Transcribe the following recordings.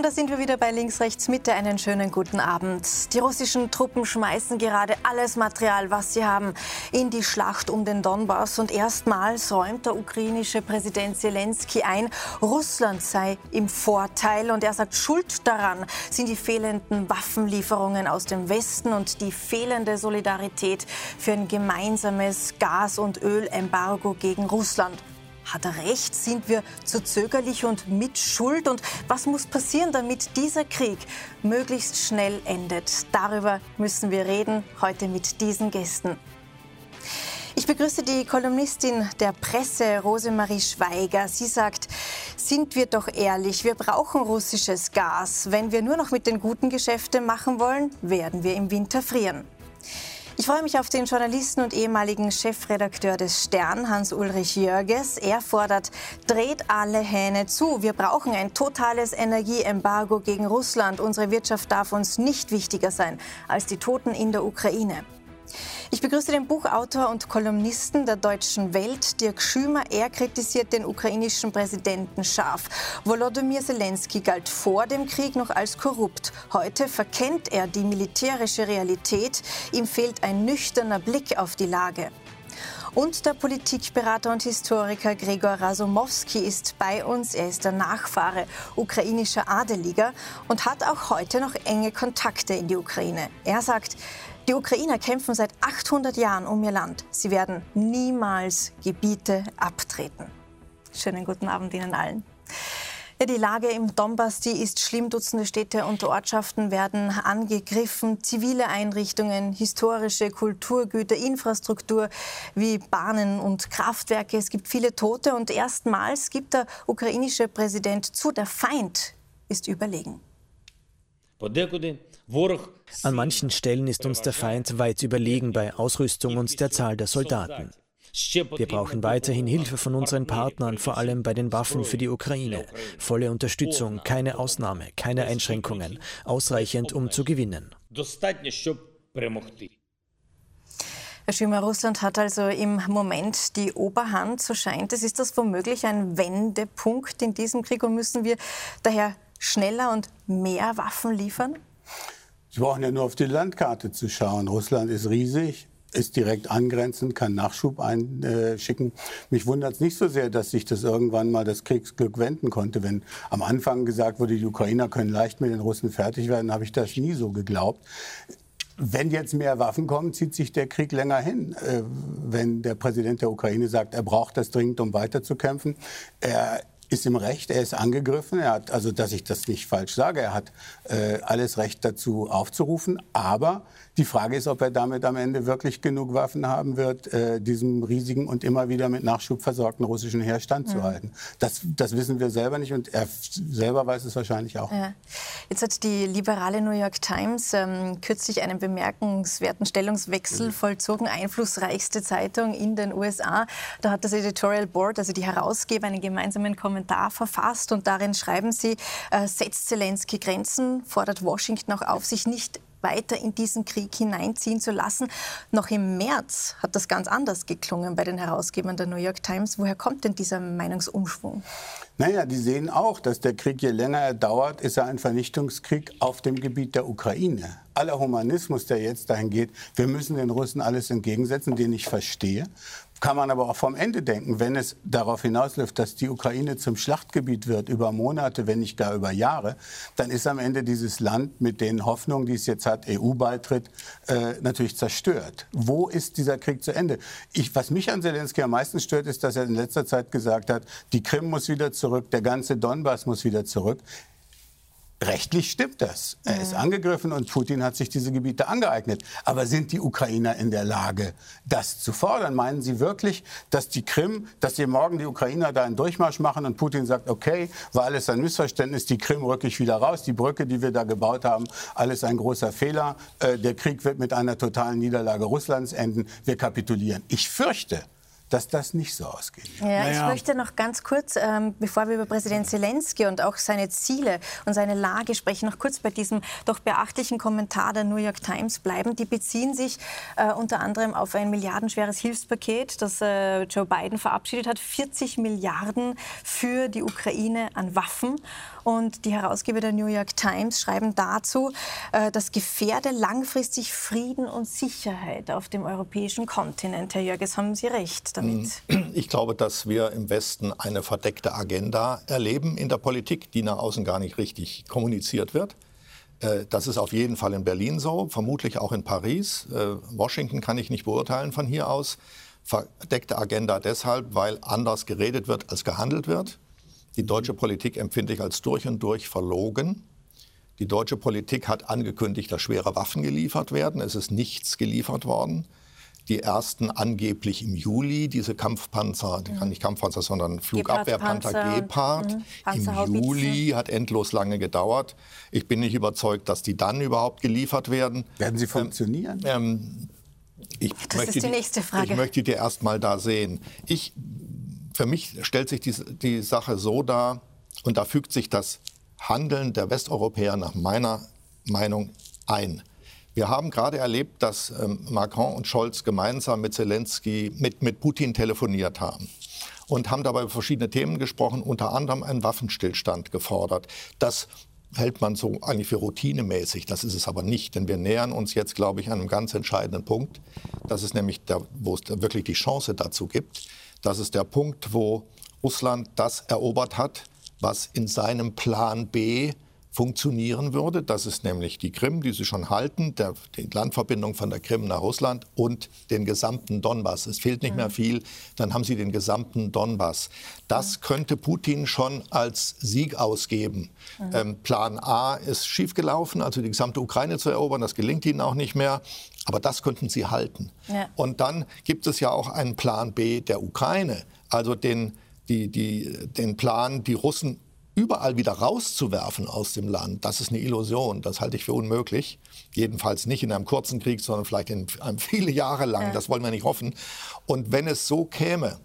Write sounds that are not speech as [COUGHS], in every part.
Und da sind wir wieder bei Links, Rechts, Mitte. Einen schönen guten Abend. Die russischen Truppen schmeißen gerade alles Material, was sie haben, in die Schlacht um den Donbass. Und erstmals räumt der ukrainische Präsident Zelensky ein, Russland sei im Vorteil. Und er sagt, Schuld daran sind die fehlenden Waffenlieferungen aus dem Westen und die fehlende Solidarität für ein gemeinsames Gas- und Ölembargo gegen Russland. Hat er recht? Sind wir zu zögerlich und mit Schuld? Und was muss passieren, damit dieser Krieg möglichst schnell endet? Darüber müssen wir reden, heute mit diesen Gästen. Ich begrüße die Kolumnistin der Presse, Rosemarie Schweiger. Sie sagt, sind wir doch ehrlich, wir brauchen russisches Gas. Wenn wir nur noch mit den guten Geschäfte machen wollen, werden wir im Winter frieren. Ich freue mich auf den Journalisten und ehemaligen Chefredakteur des Stern, Hans-Ulrich Jörges. Er fordert, dreht alle Hähne zu. Wir brauchen ein totales Energieembargo gegen Russland. Unsere Wirtschaft darf uns nicht wichtiger sein als die Toten in der Ukraine. Ich begrüße den Buchautor und Kolumnisten der Deutschen Welt, Dirk Schümer. Er kritisiert den ukrainischen Präsidenten scharf. Volodymyr Zelensky galt vor dem Krieg noch als korrupt. Heute verkennt er die militärische Realität. Ihm fehlt ein nüchterner Blick auf die Lage. Und der Politikberater und Historiker Gregor Rasumowski ist bei uns. Er ist der Nachfahre ukrainischer Adeliger und hat auch heute noch enge Kontakte in die Ukraine. Er sagt, die Ukrainer kämpfen seit 800 Jahren um ihr Land. Sie werden niemals Gebiete abtreten. Schönen guten Abend Ihnen allen. Die Lage im Donbass, die ist schlimm. Dutzende Städte und Ortschaften werden angegriffen. Zivile Einrichtungen, historische Kulturgüter, Infrastruktur wie Bahnen und Kraftwerke. Es gibt viele Tote und erstmals gibt der ukrainische Präsident zu, der Feind ist überlegen. An manchen Stellen ist uns der Feind weit überlegen bei Ausrüstung und der Zahl der Soldaten. Wir brauchen weiterhin Hilfe von unseren Partnern, vor allem bei den Waffen für die Ukraine. Volle Unterstützung, keine Ausnahme, keine Einschränkungen, ausreichend, um zu gewinnen. Herr Schümer, Russland hat also im Moment die Oberhand, so scheint es. Ist das womöglich ein Wendepunkt in diesem Krieg und müssen wir daher schneller und mehr Waffen liefern? Sie brauchen ja nur auf die Landkarte zu schauen. Russland ist riesig, ist direkt angrenzend, kann Nachschub einschicken. Mich wundert es nicht so sehr, dass sich das irgendwann mal das Kriegsglück wenden konnte. Wenn am Anfang gesagt wurde, die Ukrainer können leicht mit den Russen fertig werden, habe ich das nie so geglaubt. Wenn jetzt mehr Waffen kommen, zieht sich der Krieg länger hin. Äh, wenn der Präsident der Ukraine sagt, er braucht das dringend, um weiterzukämpfen, er ist im Recht, er ist angegriffen. Er hat, also dass ich das nicht falsch sage, er hat äh, alles Recht dazu aufzurufen. Aber die Frage ist, ob er damit am Ende wirklich genug Waffen haben wird, äh, diesem riesigen und immer wieder mit Nachschub versorgten russischen Heer standzuhalten. Mhm. Das, das wissen wir selber nicht und er selber weiß es wahrscheinlich auch. Ja. Jetzt hat die liberale New York Times ähm, kürzlich einen bemerkenswerten Stellungswechsel mhm. vollzogen, einflussreichste Zeitung in den USA. Da hat das Editorial Board, also die Herausgeber, einen gemeinsamen Kommentar verfasst und darin schreiben sie, äh, setzt Zelensky Grenzen, fordert Washington auch auf, sich nicht weiter in diesen Krieg hineinziehen zu lassen. Noch im März hat das ganz anders geklungen bei den Herausgebern der New York Times. Woher kommt denn dieser Meinungsumschwung? Naja, die sehen auch, dass der Krieg, je länger er dauert, ist er ein Vernichtungskrieg auf dem Gebiet der Ukraine. Aller Humanismus, der jetzt dahin geht, wir müssen den Russen alles entgegensetzen, den ich verstehe kann man aber auch vom Ende denken, wenn es darauf hinausläuft, dass die Ukraine zum Schlachtgebiet wird über Monate, wenn nicht gar über Jahre, dann ist am Ende dieses Land mit den Hoffnungen, die es jetzt hat, EU-Beitritt, äh, natürlich zerstört. Wo ist dieser Krieg zu Ende? Ich, was mich an Zelensky am meisten stört, ist, dass er in letzter Zeit gesagt hat, die Krim muss wieder zurück, der ganze Donbass muss wieder zurück. Rechtlich stimmt das. Er ist angegriffen und Putin hat sich diese Gebiete angeeignet. Aber sind die Ukrainer in der Lage, das zu fordern? Meinen Sie wirklich, dass die Krim, dass hier morgen die Ukrainer da einen Durchmarsch machen und Putin sagt, okay, war alles ein Missverständnis, die Krim rücke ich wieder raus, die Brücke, die wir da gebaut haben, alles ein großer Fehler, äh, der Krieg wird mit einer totalen Niederlage Russlands enden, wir kapitulieren. Ich fürchte, dass das nicht so ausgeht. Ja, naja. Ich möchte noch ganz kurz, ähm, bevor wir über Präsident Zelensky und auch seine Ziele und seine Lage sprechen, noch kurz bei diesem doch beachtlichen Kommentar der New York Times bleiben. Die beziehen sich äh, unter anderem auf ein milliardenschweres Hilfspaket, das äh, Joe Biden verabschiedet hat. 40 Milliarden für die Ukraine an Waffen. Und die Herausgeber der New York Times schreiben dazu, äh, das gefährde langfristig Frieden und Sicherheit auf dem europäischen Kontinent. Herr Jörges, haben Sie recht damit? Ich glaube, dass wir im Westen eine verdeckte Agenda erleben in der Politik, die nach außen gar nicht richtig kommuniziert wird. Äh, das ist auf jeden Fall in Berlin so, vermutlich auch in Paris. Äh, Washington kann ich nicht beurteilen von hier aus. Verdeckte Agenda deshalb, weil anders geredet wird, als gehandelt wird. Die deutsche Politik empfinde ich als durch und durch verlogen. Die deutsche Politik hat angekündigt, dass schwere Waffen geliefert werden. Es ist nichts geliefert worden. Die ersten angeblich im Juli, diese Kampfpanzer, mhm. nicht Kampfpanzer, sondern Flugabwehrpanzer Gepard. Mhm. Im Juli hat endlos lange gedauert. Ich bin nicht überzeugt, dass die dann überhaupt geliefert werden. Werden sie funktionieren? Ähm, ich das möchte ist die nächste Frage. Ich möchte die erst mal da sehen. Ich, für mich stellt sich die, die Sache so dar, und da fügt sich das Handeln der Westeuropäer nach meiner Meinung ein. Wir haben gerade erlebt, dass ähm, Macron und Scholz gemeinsam mit Zelensky, mit, mit Putin telefoniert haben und haben dabei über verschiedene Themen gesprochen, unter anderem einen Waffenstillstand gefordert. Das hält man so eigentlich für routinemäßig. Das ist es aber nicht, denn wir nähern uns jetzt, glaube ich, einem ganz entscheidenden Punkt. Das ist nämlich, der, wo es wirklich die Chance dazu gibt. Das ist der Punkt, wo Russland das erobert hat, was in seinem Plan B funktionieren würde. Das ist nämlich die Krim, die sie schon halten, der, die Landverbindung von der Krim nach Russland und den gesamten Donbass. Es fehlt nicht mhm. mehr viel, dann haben sie den gesamten Donbass. Das mhm. könnte Putin schon als Sieg ausgeben. Mhm. Ähm, Plan A ist schiefgelaufen, also die gesamte Ukraine zu erobern. Das gelingt ihnen auch nicht mehr. Aber das könnten sie halten. Ja. Und dann gibt es ja auch einen Plan B der Ukraine, also den, die, die, den Plan, die Russen überall wieder rauszuwerfen aus dem Land, das ist eine Illusion. Das halte ich für unmöglich. Jedenfalls nicht in einem kurzen Krieg, sondern vielleicht in einem [LAUGHS] viele Jahre lang. Ja. Das wollen wir nicht hoffen. Und wenn es so käme,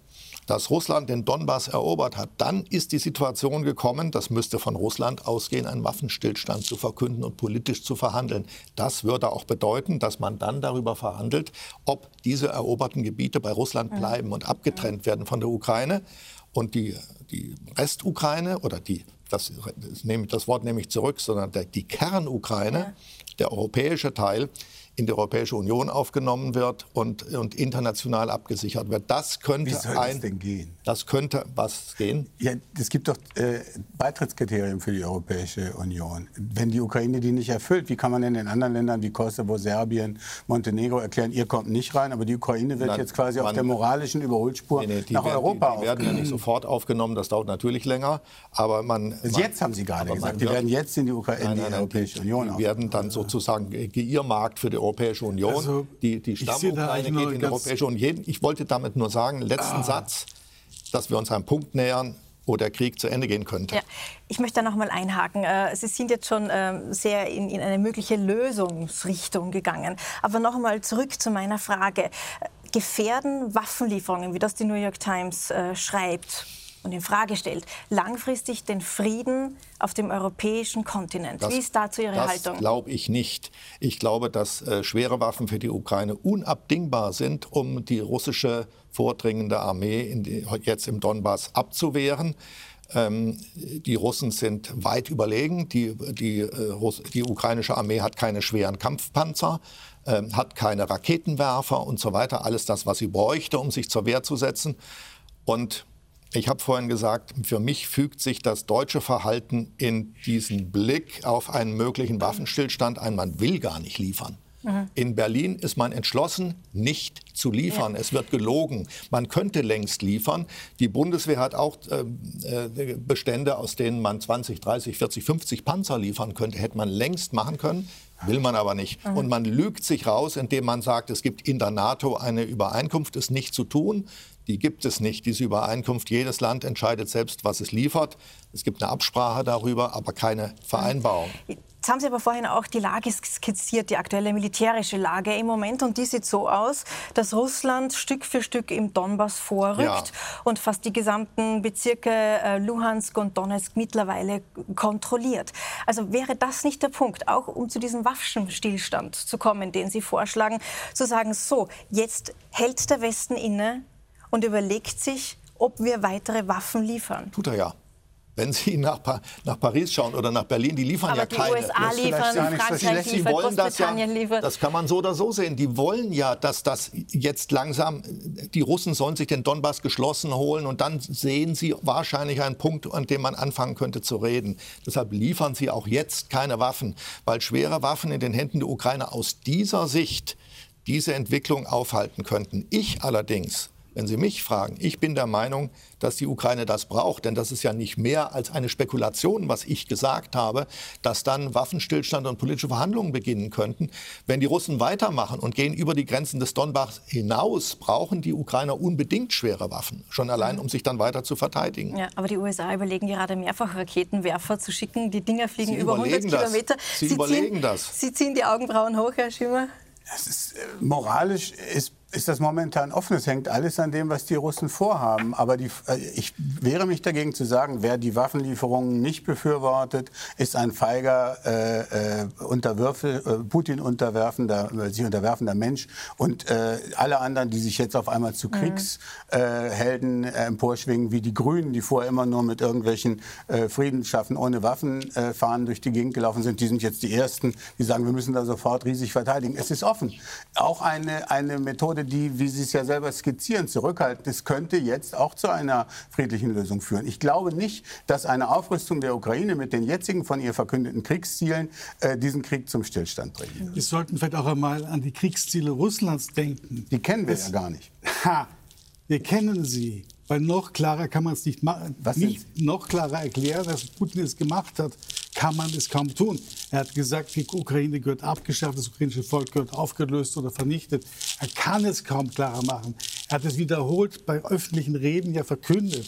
dass Russland den Donbass erobert hat, dann ist die Situation gekommen, das müsste von Russland ausgehen, einen Waffenstillstand zu verkünden und politisch zu verhandeln. Das würde auch bedeuten, dass man dann darüber verhandelt, ob diese eroberten Gebiete bei Russland bleiben und abgetrennt werden von der Ukraine. Und die, die Restukraine oder die, das, das, nehme, das Wort nehme ich zurück, sondern der, die Kernukraine, ja. der europäische Teil, in die Europäische Union aufgenommen wird und, und international abgesichert wird. Das könnte Wie soll ein, das denn gehen? Das könnte was gehen? Ja, es gibt doch äh, Beitrittskriterien für die Europäische Union. Wenn die Ukraine die nicht erfüllt, wie kann man denn in anderen Ländern wie Kosovo, Serbien, Montenegro erklären, ihr kommt nicht rein, aber die Ukraine wird Nein, jetzt quasi man, auf der moralischen Überholspur nee, nee, nach werden, Europa Die, die werden ja nicht sofort aufgenommen, das dauert natürlich länger, aber man... Also man jetzt haben Sie gerade gesagt, die werden jetzt in die, Ukra in die nein, Europäische die, Union Die werden dann sozusagen geirrmarkt für die Europäische Union. Also, die die Stammukraine geht in die Europäische Union. Ich wollte damit nur sagen, letzten ah. Satz, dass wir uns einem Punkt nähern, wo der Krieg zu Ende gehen könnte. Ja, ich möchte da noch mal einhaken. Äh, Sie sind jetzt schon ähm, sehr in, in eine mögliche Lösungsrichtung gegangen. Aber noch mal zurück zu meiner Frage. Gefährden Waffenlieferungen, wie das die New York Times äh, schreibt, und in Frage stellt, langfristig den Frieden auf dem europäischen Kontinent. Das, Wie ist dazu Ihre das Haltung? Das glaube ich nicht. Ich glaube, dass äh, schwere Waffen für die Ukraine unabdingbar sind, um die russische vordringende Armee die, jetzt im Donbass abzuwehren. Ähm, die Russen sind weit überlegen. Die, die, äh, die, ukrainische Armee hat keine schweren Kampfpanzer, äh, hat keine Raketenwerfer und so weiter. Alles das, was sie bräuchte, um sich zur Wehr zu setzen. Und ich habe vorhin gesagt, für mich fügt sich das deutsche Verhalten in diesen Blick auf einen möglichen Waffenstillstand ein. Man will gar nicht liefern. Mhm. In Berlin ist man entschlossen, nicht zu liefern. Ja. Es wird gelogen. Man könnte längst liefern. Die Bundeswehr hat auch äh, äh Bestände, aus denen man 20, 30, 40, 50 Panzer liefern könnte. Hätte man längst machen können. Will man aber nicht. Mhm. Und man lügt sich raus, indem man sagt, es gibt in der NATO eine Übereinkunft, es nicht zu tun. Die gibt es nicht, diese Übereinkunft. Jedes Land entscheidet selbst, was es liefert. Es gibt eine Absprache darüber, aber keine Vereinbarung. Jetzt haben Sie aber vorhin auch die Lage skizziert, die aktuelle militärische Lage im Moment. Und die sieht so aus, dass Russland Stück für Stück im Donbass vorrückt ja. und fast die gesamten Bezirke äh, Luhansk und Donetsk mittlerweile kontrolliert. Also wäre das nicht der Punkt, auch um zu diesem Waffenstillstand zu kommen, den Sie vorschlagen, zu sagen, so, jetzt hält der Westen inne und überlegt sich, ob wir weitere Waffen liefern? Tut er ja. Wenn Sie nach, pa nach, Paris schauen oder nach Berlin, die liefern Aber ja die keine. USA liefern, Frankreich liefert, Großbritannien das ja, liefert. Das kann man so oder so sehen. Die wollen ja, dass das jetzt langsam, die Russen sollen sich den Donbass geschlossen holen und dann sehen sie wahrscheinlich einen Punkt, an dem man anfangen könnte zu reden. Deshalb liefern sie auch jetzt keine Waffen, weil schwere Waffen in den Händen der Ukraine aus dieser Sicht diese Entwicklung aufhalten könnten. Ich allerdings wenn Sie mich fragen, ich bin der Meinung, dass die Ukraine das braucht, denn das ist ja nicht mehr als eine Spekulation, was ich gesagt habe, dass dann Waffenstillstand und politische Verhandlungen beginnen könnten. Wenn die Russen weitermachen und gehen über die Grenzen des Donbass hinaus, brauchen die Ukrainer unbedingt schwere Waffen, schon allein, um sich dann weiter zu verteidigen. Ja, aber die USA überlegen gerade mehrfach Raketenwerfer zu schicken. Die Dinger fliegen Sie über 100 das. Kilometer. Sie, Sie überlegen ziehen, das. Sie ziehen die Augenbrauen hoch, Herr Schimmer. Es ist, äh, moralisch ist ist das momentan offen. Es hängt alles an dem, was die Russen vorhaben. Aber die, äh, ich wehre mich dagegen zu sagen, wer die Waffenlieferungen nicht befürwortet, ist ein feiger, äh, äh, Unterwürfe, äh, Putin unterwerfender, sich unterwerfender Mensch. Und äh, alle anderen, die sich jetzt auf einmal zu mhm. Kriegshelden emporschwingen, wie die Grünen, die vorher immer nur mit irgendwelchen Frieden schaffen ohne Waffen fahren durch die Gegend gelaufen sind, die sind jetzt die Ersten, die sagen, wir müssen da sofort riesig verteidigen. Es ist offen. Auch eine, eine Methode, die, wie Sie es ja selber skizzieren, zurückhalten. Das könnte jetzt auch zu einer friedlichen Lösung führen. Ich glaube nicht, dass eine Aufrüstung der Ukraine mit den jetzigen von ihr verkündeten Kriegszielen äh, diesen Krieg zum Stillstand bringen. Wir sollten vielleicht auch einmal an die Kriegsziele Russlands denken. Die kennen wir das, ja gar nicht. Ha, wir kennen sie. Weil noch klarer kann man es nicht machen. Nicht noch klarer erklären, dass Putin es gemacht hat, kann man es kaum tun. Er hat gesagt, die Ukraine gehört abgeschafft, das ukrainische Volk gehört aufgelöst oder vernichtet. Er kann es kaum klarer machen. Er hat es wiederholt bei öffentlichen Reden ja verkündet.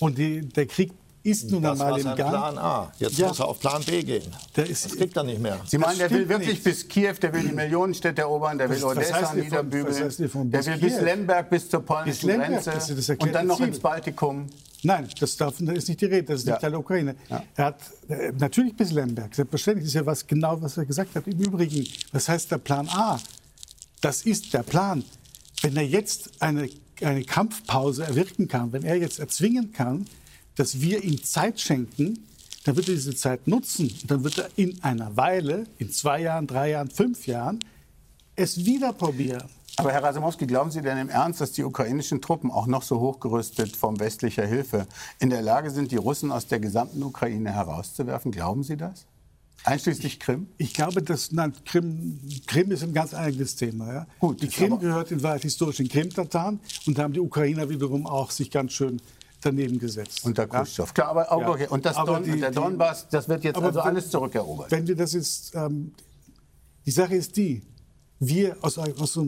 Und die, der Krieg ist nun das einmal im Gang. Plan A. Jetzt ja. muss er auf Plan B gehen. Der ist, das kriegt er nicht mehr. Sie meinen, der will wirklich nicht. bis Kiew, der will die Millionenstädte erobern, der will was, Odessa niederbügeln, der will bis Lemberg, bis zur polnischen Lemberg, Grenze das das und dann noch Ziel. ins Baltikum. Nein, das darf, das ist nicht die Rede, das ist ja. nicht Teil der Ukraine. Ja. Er hat äh, natürlich bis Lemberg, selbstverständlich ist ja was genau, was er gesagt hat. Im Übrigen, was heißt der Plan A? Das ist der Plan. Wenn er jetzt eine, eine Kampfpause erwirken kann, wenn er jetzt erzwingen kann, dass wir ihm Zeit schenken, dann wird er diese Zeit nutzen. Dann wird er in einer Weile, in zwei Jahren, drei Jahren, fünf Jahren, es wieder probieren. Aber Herr Rasimowski, glauben Sie denn im Ernst, dass die ukrainischen Truppen, auch noch so hochgerüstet von westlicher Hilfe, in der Lage sind, die Russen aus der gesamten Ukraine herauszuwerfen? Glauben Sie das? Einschließlich Krim? Ich glaube, dass nein, Krim, Krim ist ein ganz eigenes Thema. Ja? Gut, die Krim gehört in Wahrheit historisch den Krim-Tataren und da haben die Ukrainer wiederum auch sich ganz schön daneben gesetzt. Unter Khrushchev. Ja? Klar, aber, auch, ja. Und das Don, die, der Donbass, das wird jetzt also alles zurückerobert. Wenn wir das jetzt, ähm, die Sache ist die, wir aus, aus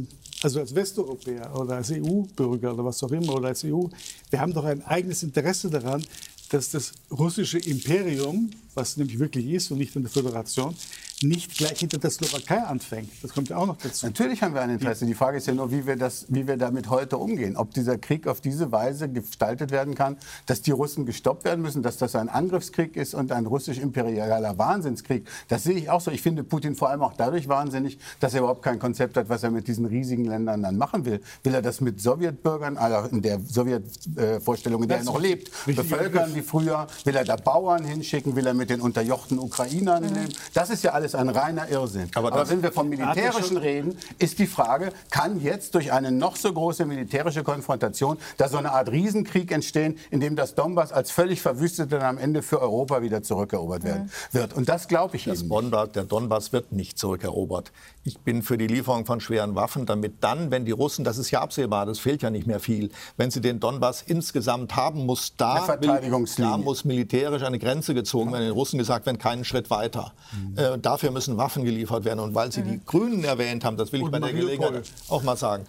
also als Westeuropäer oder als EU-Bürger oder was auch immer oder als EU, wir haben doch ein eigenes Interesse daran, dass das russische Imperium, was nämlich wirklich ist und nicht eine Föderation, nicht gleich hinter der Slowakei anfängt. Das kommt ja auch noch dazu. Natürlich haben wir ein Interesse. Die Frage ist ja nur, wie wir, das, wie wir damit heute umgehen. Ob dieser Krieg auf diese Weise gestaltet werden kann, dass die Russen gestoppt werden müssen, dass das ein Angriffskrieg ist und ein russisch-imperialer Wahnsinnskrieg. Das sehe ich auch so. Ich finde Putin vor allem auch dadurch wahnsinnig, dass er überhaupt kein Konzept hat, was er mit diesen riesigen Ländern dann machen will. Will er das mit Sowjetbürgern, also in der Sowjetvorstellung, in der er noch lebt, bevölkern wie früher? Will er da Bauern hinschicken? Will er mit den unterjochten Ukrainern mhm. nehmen? Das ist ja alles ist ein reiner Irrsinn. Aber, Aber wenn wir vom Militärischen reden, ist die Frage, kann jetzt durch eine noch so große militärische Konfrontation da so eine Art Riesenkrieg entstehen, in dem das Donbass als völlig verwüstet und am Ende für Europa wieder zurückerobert werden mhm. wird? Und das glaube ich das Donbass, Der Donbass wird nicht zurückerobert. Ich bin für die Lieferung von schweren Waffen, damit dann, wenn die Russen, das ist ja absehbar, das fehlt ja nicht mehr viel, wenn sie den Donbass insgesamt haben, muss da, da muss militärisch eine Grenze gezogen werden. Den Russen gesagt, wenn keinen Schritt weiter. Mhm. Äh, dafür müssen Waffen geliefert werden. Und weil Sie die mhm. Grünen erwähnt haben, das will ich Und bei der Gelegenheit auch mal sagen,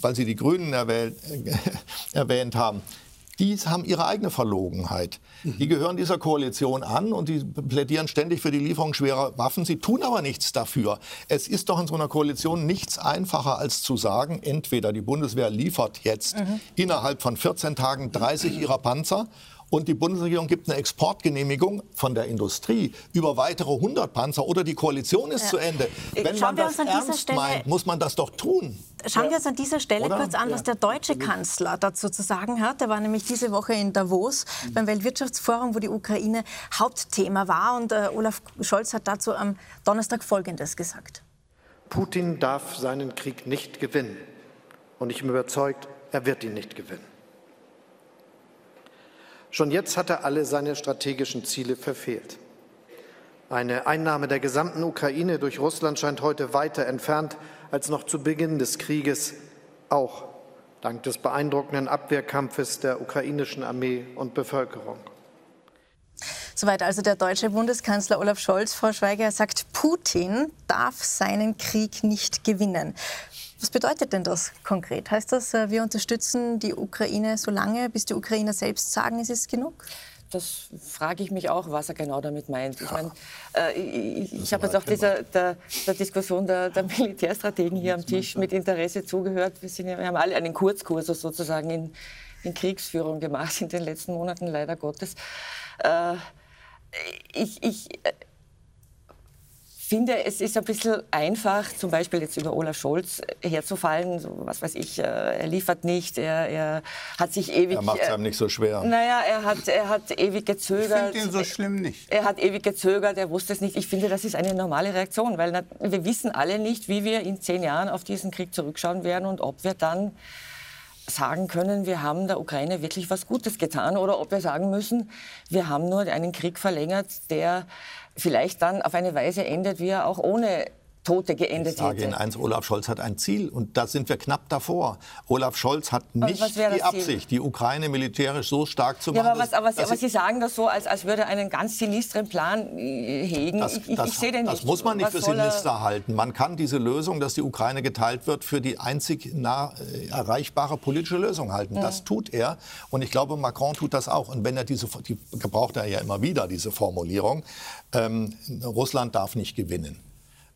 weil Sie die Grünen erwähnt, äh, [LAUGHS] erwähnt haben, die haben ihre eigene Verlogenheit. Die gehören dieser Koalition an und die plädieren ständig für die Lieferung schwerer Waffen. Sie tun aber nichts dafür. Es ist doch in so einer Koalition nichts einfacher als zu sagen, entweder die Bundeswehr liefert jetzt mhm. innerhalb von 14 Tagen 30 ihrer Panzer und die Bundesregierung gibt eine Exportgenehmigung von der Industrie über weitere 100 Panzer oder die Koalition ist ja. zu Ende. Wenn Schauen man das ernst meint, muss man das doch tun. Schauen wir uns an dieser Stelle Oder? kurz an, was der deutsche Kanzler dazu zu sagen hat. Er war nämlich diese Woche in Davos mhm. beim Weltwirtschaftsforum, wo die Ukraine Hauptthema war. Und äh, Olaf Scholz hat dazu am Donnerstag Folgendes gesagt. Putin darf seinen Krieg nicht gewinnen. Und ich bin überzeugt, er wird ihn nicht gewinnen. Schon jetzt hat er alle seine strategischen Ziele verfehlt. Eine Einnahme der gesamten Ukraine durch Russland scheint heute weiter entfernt als noch zu Beginn des Krieges, auch dank des beeindruckenden Abwehrkampfes der ukrainischen Armee und Bevölkerung. Soweit also der deutsche Bundeskanzler Olaf Scholz. Frau Schweiger sagt, Putin darf seinen Krieg nicht gewinnen. Was bedeutet denn das konkret? Heißt das, äh, wir unterstützen die Ukraine so lange, bis die Ukrainer selbst sagen, es ist genug? das frage ich mich auch, was er genau damit meint. Ich, mein, äh, ich, ich habe jetzt auch dieser, der, der Diskussion der, der, Militärstrategen hier am Tisch mit Interesse zugehört. Wir, ja, wir haben alle einen Kurzkurs sozusagen in, in, Kriegsführung gemacht in den letzten Monaten, leider Gottes. Äh, ich, ich finde, es ist ein bisschen einfach, zum Beispiel jetzt über Olaf Scholz herzufallen. So, was weiß ich, äh, er liefert nicht, er, er hat sich ewig. Er macht es einem nicht so schwer. Naja, er hat, er hat ewig gezögert. Ich finde ihn so schlimm nicht. Er hat ewig gezögert, er wusste es nicht. Ich finde, das ist eine normale Reaktion, weil wir wissen alle nicht, wie wir in zehn Jahren auf diesen Krieg zurückschauen werden und ob wir dann sagen können, wir haben der Ukraine wirklich was Gutes getan oder ob wir sagen müssen, wir haben nur einen Krieg verlängert, der vielleicht dann auf eine Weise endet, wie er auch ohne Tote geendet ich sage hätte. Ihnen eins, Olaf Scholz hat ein Ziel und da sind wir knapp davor. Olaf Scholz hat nicht die Absicht, die Ukraine militärisch so stark zu machen. Ja, aber, was, aber, aber Sie sagen das so, als, als würde er einen ganz sinistren Plan äh, hegen. Das, ich, das, ich sehe den nicht. Das muss man nicht was für sinister halten. Man kann diese Lösung, dass die Ukraine geteilt wird, für die einzig nah äh, erreichbare politische Lösung halten. Ja. Das tut er und ich glaube, Macron tut das auch. Und wenn er diese, die gebraucht er ja immer wieder, diese Formulierung, ähm, Russland darf nicht gewinnen.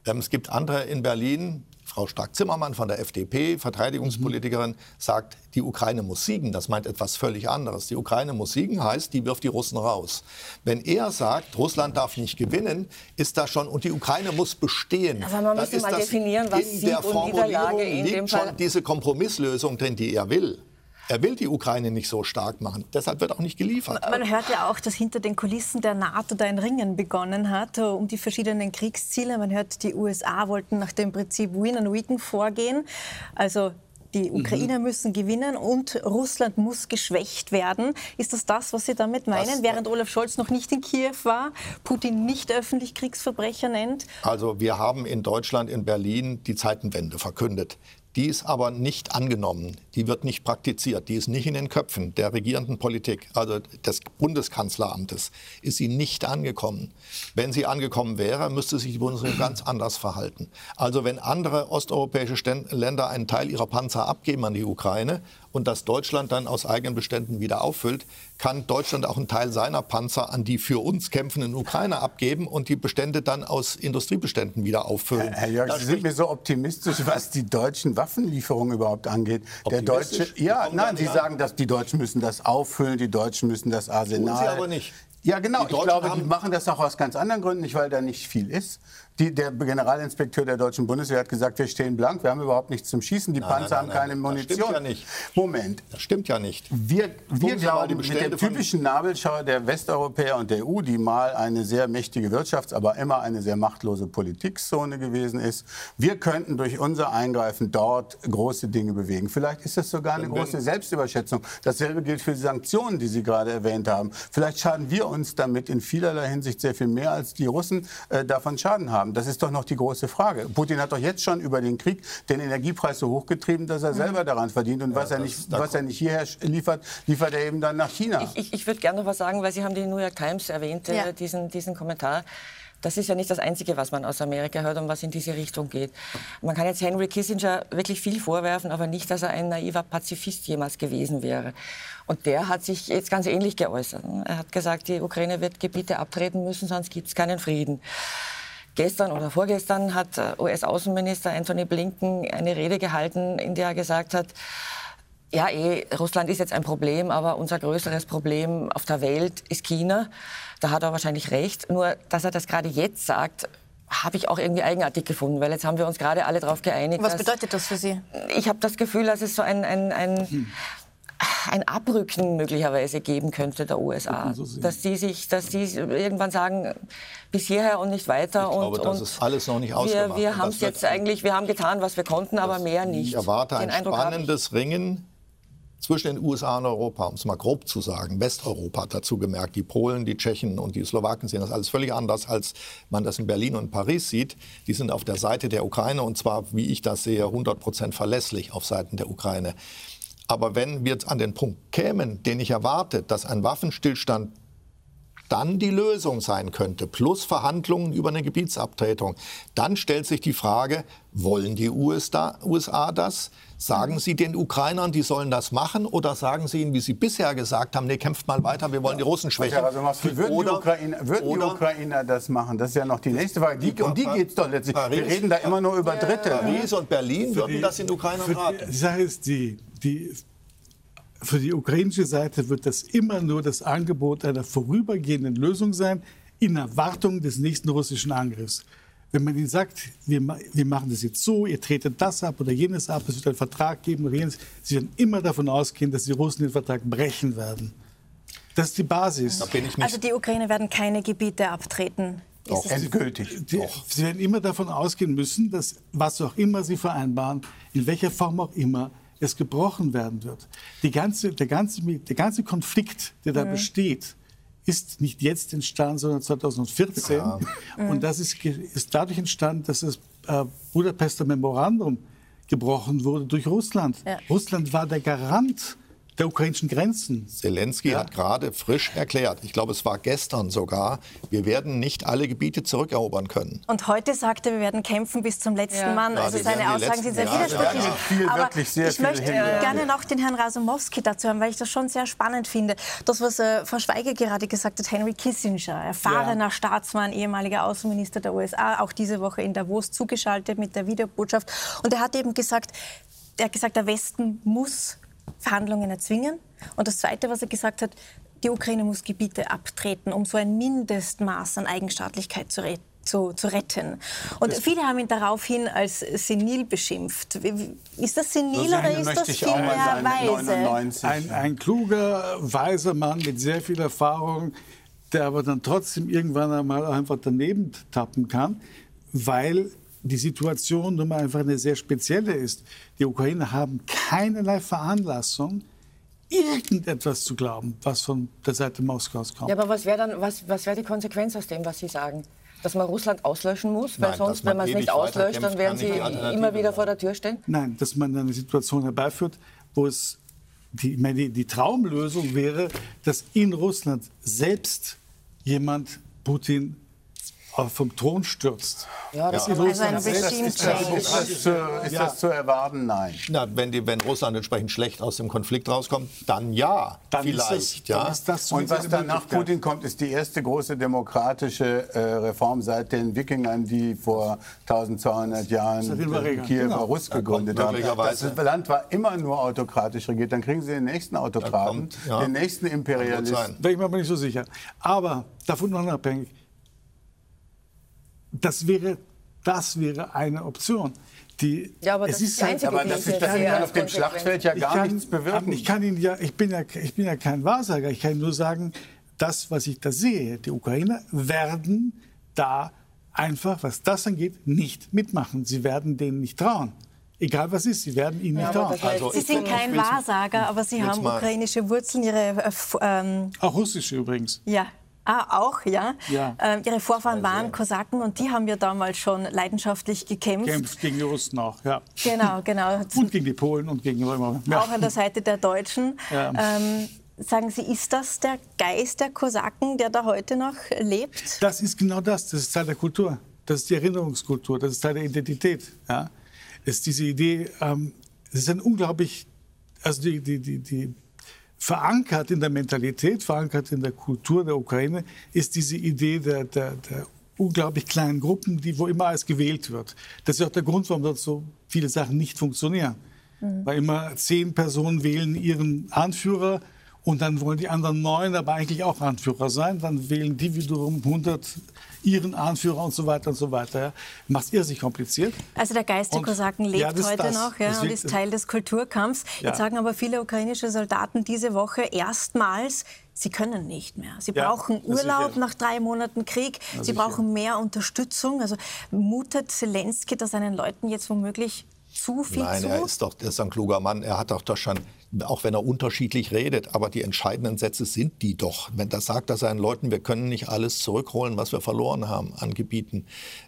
Ähm, es gibt andere in Berlin, Frau Stark-Zimmermann von der FDP, Verteidigungspolitikerin, mhm. sagt, die Ukraine muss siegen. Das meint etwas völlig anderes. Die Ukraine muss siegen heißt, die wirft die Russen raus. Wenn er sagt, Russland darf nicht gewinnen, ist das schon, und die Ukraine muss bestehen. Aber man müsste mal definieren, was in der Formulierung liegt schon diese Kompromisslösung drin, die er will. Er will die Ukraine nicht so stark machen. Deshalb wird auch nicht geliefert. Man hört ja auch, dass hinter den Kulissen der NATO da ein Ringen begonnen hat, äh, um die verschiedenen Kriegsziele. Man hört, die USA wollten nach dem Prinzip Win and Weaken vorgehen. Also die mhm. Ukrainer mhm. müssen gewinnen und Russland muss geschwächt werden. Ist das das, was Sie damit meinen, das, während Olaf Scholz noch nicht in Kiew war, Putin nicht öffentlich Kriegsverbrecher nennt? Also wir haben in Deutschland, in Berlin die Zeitenwende verkündet. Die ist aber nicht angenommen, die wird nicht praktiziert, die ist nicht in den Köpfen der regierenden Politik, also des Bundeskanzleramtes, ist sie nicht angekommen. Wenn sie angekommen wäre, müsste sich die Bundesregierung ganz anders verhalten. Also wenn andere osteuropäische Länder einen Teil ihrer Panzer abgeben an die Ukraine und das Deutschland dann aus eigenen Beständen wieder auffüllt, kann Deutschland auch einen Teil seiner Panzer an die für uns kämpfenden Ukrainer abgeben und die Bestände dann aus Industriebeständen wieder auffüllen. Herr, Herr Jörg, Sie sind mir so optimistisch, was die deutschen Waffenlieferungen überhaupt angeht. Der Deutsche, ja, nein, Sie sagen, dass die Deutschen müssen das auffüllen, die Deutschen müssen das Arsenal. Tun sie aber nicht. Ja, genau. Ich glaube, die machen das auch aus ganz anderen Gründen, nicht weil da nicht viel ist. Die, der Generalinspekteur der deutschen Bundeswehr hat gesagt, wir stehen blank, wir haben überhaupt nichts zum Schießen, die nein, Panzer nein, nein, haben keine Munition. Das stimmt ja nicht. Moment. Das stimmt ja nicht. Wir, wir glauben, mit der typischen Nabelschau der Westeuropäer und der EU, die mal eine sehr mächtige Wirtschafts-, aber immer eine sehr machtlose Politikzone gewesen ist, wir könnten durch unser Eingreifen dort große Dinge bewegen. Vielleicht ist das sogar eine große Selbstüberschätzung. Dasselbe gilt für die Sanktionen, die Sie gerade erwähnt haben. Vielleicht schaden wir uns damit in vielerlei Hinsicht sehr viel mehr, als die Russen äh, davon Schaden haben haben? Das ist doch noch die große Frage. Putin hat doch jetzt schon über den Krieg den Energiepreis so hochgetrieben, dass er mhm. selber daran verdient. Und ja, was, er nicht, was er nicht hierher liefert, liefert er eben dann nach China. Ich, ich, ich würde gerne noch was sagen, weil Sie haben die New York Times erwähnt, äh, ja. diesen, diesen Kommentar. Das ist ja nicht das Einzige, was man aus Amerika hört und was in diese Richtung geht. Man kann jetzt Henry Kissinger wirklich viel vorwerfen, aber nicht, dass er ein naiver Pazifist jemals gewesen wäre. Und der hat sich jetzt ganz ähnlich geäußert. Er hat gesagt, die Ukraine wird Gebiete abtreten müssen, sonst gibt es keinen Frieden. Gestern oder vorgestern hat äh, US-Außenminister Anthony Blinken eine Rede gehalten, in der er gesagt hat, ja, eh, Russland ist jetzt ein Problem, aber unser größeres Problem auf der Welt ist China. Da hat er wahrscheinlich recht. Nur, dass er das gerade jetzt sagt, habe ich auch irgendwie eigenartig gefunden, weil jetzt haben wir uns gerade alle darauf geeinigt. Was bedeutet das für Sie? Ich habe das Gefühl, dass es so ein, ein, ein hm ein Abrücken möglicherweise geben könnte der USA. So dass die sich, dass die irgendwann sagen, bis hierher und nicht weiter. Ich glaube, und, das ist alles noch nicht ausgemacht. Wir, wir haben es jetzt eigentlich, wir haben getan, was wir konnten, aber mehr nicht. Ich erwarte ein spannendes Ringen zwischen den USA und Europa, um es mal grob zu sagen, Westeuropa dazu gemerkt. Die Polen, die Tschechen und die Slowaken sehen das alles völlig anders, als man das in Berlin und Paris sieht. Die sind auf der Seite der Ukraine und zwar, wie ich das sehe, 100 Prozent verlässlich auf Seiten der Ukraine. Aber wenn wir jetzt an den Punkt kämen, den ich erwarte, dass ein Waffenstillstand dann die Lösung sein könnte, plus Verhandlungen über eine Gebietsabtretung, dann stellt sich die Frage, wollen die USA, das? Sagen Sie den Ukrainern, die sollen das machen? Oder sagen Sie ihnen, wie Sie bisher gesagt haben, nee, kämpft mal weiter, wir wollen die Russen schwächen? Also, würden, oder, die Ukrainer, würden oder, die Ukrainer das machen? Das ist ja noch die nächste Frage. Die, um die geht es doch letztlich. Paris, wir reden da immer nur über Dritte. Paris und Berlin würden die, das den Ukrainern raten. Die Sache ist die, die für die ukrainische Seite wird das immer nur das Angebot einer vorübergehenden Lösung sein, in Erwartung des nächsten russischen Angriffs. Wenn man ihnen sagt, wir, wir machen das jetzt so, ihr tretet das ab oder jenes ab, es wird einen Vertrag geben oder jenes, sie werden immer davon ausgehen, dass die Russen den Vertrag brechen werden. Das ist die Basis. also die Ukraine werden keine Gebiete abtreten. Doch, endgültig. Die, Doch. Sie werden immer davon ausgehen müssen, dass was auch immer sie vereinbaren, in welcher Form auch immer, es gebrochen werden wird. Die ganze, der, ganze, der ganze Konflikt, der da mhm. besteht, ist nicht jetzt entstanden, sondern 2014. Ja. Und das ist, ist, dadurch entstanden, dass das äh, Budapester Memorandum gebrochen wurde durch Russland. Ja. Russland war der Garant der ukrainischen Grenzen. Zelensky ja. hat gerade frisch erklärt, ich glaube, es war gestern sogar, wir werden nicht alle Gebiete zurückerobern können. Und heute sagte, wir werden kämpfen bis zum letzten ja. Mann. also seine Aussagen sind sehr widersprüchlich. Viel, Aber ich möchte gerne noch den Herrn Rasumowski dazu haben, weil ich das schon sehr spannend finde. Das, was äh, Frau Schweiger gerade gesagt hat, Henry Kissinger, erfahrener ja. Staatsmann, ehemaliger Außenminister der USA, auch diese Woche in Davos zugeschaltet mit der Videobotschaft. Und er hat eben gesagt, er hat gesagt, der Westen muss Verhandlungen erzwingen. Und das Zweite, was er gesagt hat, die Ukraine muss Gebiete abtreten, um so ein Mindestmaß an Eigenstaatlichkeit zu retten. Zu, zu, retten. Und das viele haben ihn daraufhin als senil beschimpft. Ist das senil so oder ist das vielmehr weise? Ein, ein, kluger, weiser Mann mit sehr viel Erfahrung, der aber dann trotzdem irgendwann einmal einfach daneben tappen kann, weil die Situation nun mal einfach eine sehr spezielle ist. Die Ukrainer haben keinerlei Veranlassung, irgendetwas zu glauben, was von der Seite Moskaus kommt. Ja, aber was wäre dann, was, was wäre die Konsequenz aus dem, was Sie sagen? Dass man Russland auslöschen muss, weil Nein, sonst, wenn man es nicht auslöscht, dann werden Sie immer wieder vor der Tür stehen? Nein, dass man eine Situation herbeiführt, wo es die, meine, die Traumlösung wäre, dass in Russland selbst jemand Putin vom Thron stürzt. Ja, das ja. ist, also ist, das, ist, das, ist, das, zu, ist das zu erwarten? Nein. Na, wenn, die, wenn, Russland entsprechend schlecht aus dem Konflikt rauskommt, dann ja, dann vielleicht. ja. Und was dann nach Putin kommt, ist die erste große demokratische äh, Reform seit den Wikingern, die vor 1200 Jahren den Kiewer genau. Russ gegründet haben. Das Land war immer nur autokratisch regiert. Dann kriegen Sie den nächsten Autokraten, kommt, ja. den nächsten Imperialisten. Da bin ich mir aber nicht so sicher. Aber davon unabhängig, das wäre, das wäre eine Option. Die, ja, aber das ist, halt, aber das, ist, das kann auf dem Schlachtfeld ja gar kann, nichts bewirken. Ich kann Ihnen ja, ich bin ja, ich bin ja kein Wahrsager. Ich kann Ihnen nur sagen, das, was ich da sehe, die Ukrainer werden da einfach, was das angeht, nicht mitmachen. Sie werden denen nicht trauen. Egal was ist, sie werden ihnen ja, nicht trauen. Also sie sind kein Wahrsager, aber sie haben ukrainische Wurzeln. Ihre, äh, ähm, Auch russische übrigens. Ja, Ah, auch, ja. ja. Ähm, ihre Vorfahren also, waren Kosaken und die haben ja damals schon leidenschaftlich gekämpft. Kämpft gegen die Russen auch, ja. Genau, genau. [LAUGHS] und gegen die Polen und gegen Römer. Ja. Auch an der Seite der Deutschen. Ja. Ähm, sagen Sie, ist das der Geist der Kosaken, der da heute noch lebt? Das ist genau das. Das ist Teil der Kultur. Das ist die Erinnerungskultur. Das ist Teil der Identität. Ja. Es ist diese Idee, ähm, es ist ein unglaublich, also die, die, die, die verankert in der Mentalität, verankert in der Kultur der Ukraine, ist diese Idee der, der, der unglaublich kleinen Gruppen, die, wo immer alles gewählt wird. Das ist auch der Grund, warum dort so viele Sachen nicht funktionieren. Mhm. Weil immer zehn Personen wählen ihren Anführer Und dann wollen die anderen neun aber eigentlich auch Anführer sein. Dann wählen die wiederum 100 ihren Anführer und so weiter und so weiter. Ja. Macht ihr sich kompliziert? Also der Geist der Kosaken lebt ja, heute das. noch ja, und ist Teil des Kulturkampfs. Ja. Jetzt sagen aber viele ukrainische Soldaten diese Woche erstmals, sie können nicht mehr. Sie brauchen Urlaub nach drei Monaten Krieg. Sie brauchen mehr Unterstützung. Also mutet Zelensky da seinen Leuten jetzt womöglich zu viel Nein, zu? er ist doch er ist ein kluger Mann. Er hat doch das schon auch wenn er unterschiedlich redet, aber die entscheidenden Sätze sind die doch. Wenn er sagt er seinen Leuten, wir können nicht alles zurückholen, was wir verloren haben an Gebieten.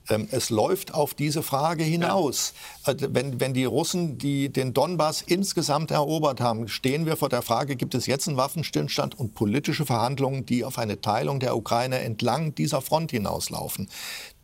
Ähm, es läuft auf diese Frage hinaus. Ja. Also wenn, wenn die Russen die den Donbass insgesamt erobert haben, stehen wir vor der Frage, gibt es jetzt einen Waffenstillstand und politische Verhandlungen, die auf eine Teilung der Ukraine entlang dieser Front hinauslaufen.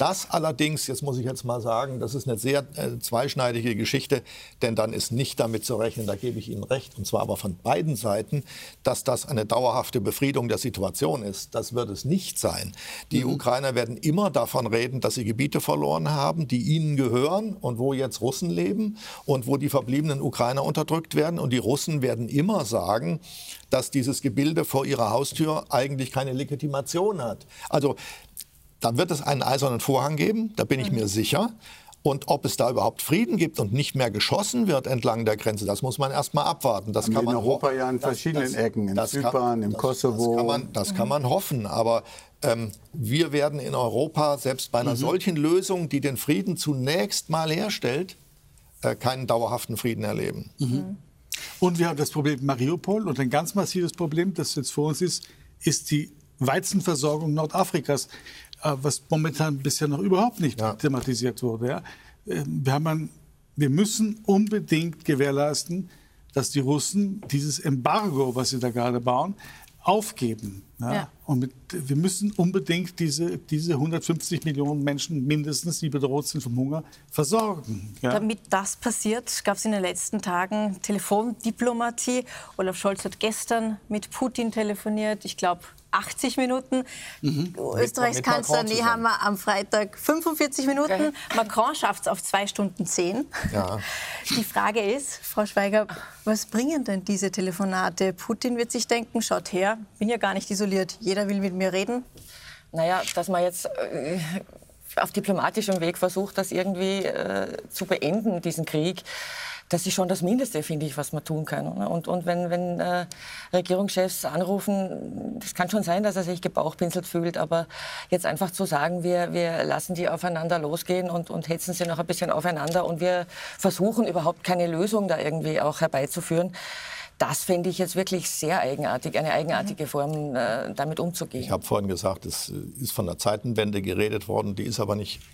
Das allerdings, jetzt muss ich jetzt mal sagen, das ist eine sehr äh, zweischneidige Geschichte, denn dann ist nicht damit zu rechnen, da gebe ich Ihnen recht, und zwar aber von beiden Seiten, dass das eine dauerhafte Befriedung der Situation ist. Das wird es nicht sein. Die mhm. Ukrainer werden immer davon reden, dass sie Gebiete verloren haben, die ihnen gehören und wo jetzt Russen leben und wo die verbliebenen Ukrainer unterdrückt werden. Und die Russen werden immer sagen, dass dieses Gebilde vor ihrer Haustür eigentlich keine Legitimation hat. Also dann wird es einen eisernen Vorhang geben, da bin ich mir sicher. Und ob es da überhaupt Frieden gibt und nicht mehr geschossen wird entlang der Grenze, das muss man erst mal abwarten. Das Haben kann man in Europa ja in verschiedenen das, Ecken, in Zypern, im das, Kosovo. Das kann man, das kann man hoffen. Aber ähm, wir werden in Europa, selbst bei einer mhm. solchen Lösung, die den Frieden zunächst mal herstellt, äh, keinen dauerhaften Frieden erleben. Mhm. Und wir haben das Problem Mariupol und ein ganz massives Problem, das jetzt vor uns ist, ist die Weizenversorgung Nordafrikas. Äh, was momentan bisher noch überhaupt nicht ja. thematisiert wurde. Ja. Ähm, wir, haben ein, wir müssen unbedingt gewährleisten, dass die Russen dieses Embargo, was sie da gerade bauen, aufgeben. Ja? ja. Und mit, wir müssen unbedingt diese, diese 150 Millionen Menschen mindestens, die bedroht sind vom Hunger, versorgen. Ja? Damit das passiert, gab es in den letzten Tagen Telefondiplomatie. Olaf Scholz hat gestern mit Putin telefoniert. Ich glaube, 80 Minuten. Mhm. Österreichs Kanzler Nehammer am Freitag 45 Minuten. Okay. Macron schafft es auf 2 Stunden 10. Ja. [LAUGHS] Die Frage ist, Frau Schweiger, was bringen denn diese Telefonate? Putin wird sich denken, schaut her, bin ja gar nicht isoliert, jeder will mit mir reden. Naja, dass man jetzt äh, auf diplomatischem Weg versucht, das irgendwie äh, zu beenden, diesen Krieg das ist schon das Mindeste, finde ich, was man tun kann. Und, und wenn, wenn äh, Regierungschefs anrufen, das kann schon sein, dass er sich gebauchpinselt fühlt, aber jetzt einfach zu sagen, wir, wir lassen die aufeinander losgehen und, und hetzen sie noch ein bisschen aufeinander und wir versuchen überhaupt keine Lösung da irgendwie auch herbeizuführen, das fände ich jetzt wirklich sehr eigenartig, eine eigenartige Form, äh, damit umzugehen. Ich habe vorhin gesagt, es ist von der Zeitenwende geredet worden, die ist aber nicht äh,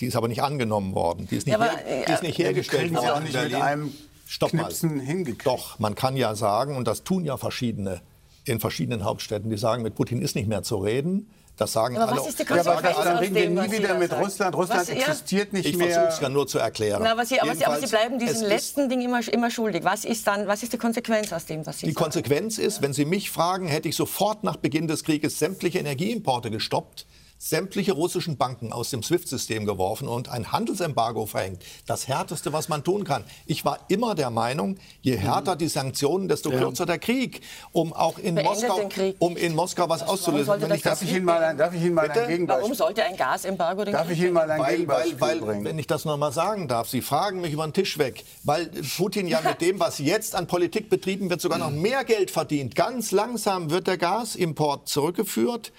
die ist aber nicht angenommen worden. Die ist nicht, ja, aber, her, die ist nicht hergestellt worden. auch nicht mit einem Stopp Knipsen hingekriegt. Doch, man kann ja sagen, und das tun ja verschiedene in verschiedenen Hauptstädten, die sagen, mit Putin ist nicht mehr zu reden. Das sagen aber alle. Was ist die Konsequenz ja, aber dann reden wir nie wieder mit Russland. Russland was, existiert nicht ich mehr. Ich versuche es ja nur zu erklären. Na, aber, Sie, aber, Sie, aber, Sie, bleiben diesem letzten Ding immer, immer schuldig. Was ist, dann, was ist die Konsequenz aus dem, was Sie Die sagen? Konsequenz ist, wenn Sie mich fragen, hätte ich sofort nach Beginn des Krieges sämtliche Energieimporte gestoppt sämtliche russischen Banken aus dem SWIFT-System geworfen und ein Handelsembargo verhängt. Das Härteste, was man tun kann. Ich war immer der Meinung, je härter die Sanktionen, desto kürzer der Krieg, um auch in Moskau, um in Moskau was auszulösen. Ich, darf, ich Ihnen mal ein, darf ich Ihnen mal ein Gegenbeispiel Warum sollte ein Gasembargo den Darf ich Ihnen mal ein weil, Gegenbeispiel weil, weil, bringen? Wenn ich das noch mal sagen darf, Sie fragen mich über den Tisch weg, weil Putin ja mit [LAUGHS] dem, was jetzt an Politik betrieben wird, sogar noch mehr Geld verdient. Ganz langsam wird der Gasimport zurückgeführt.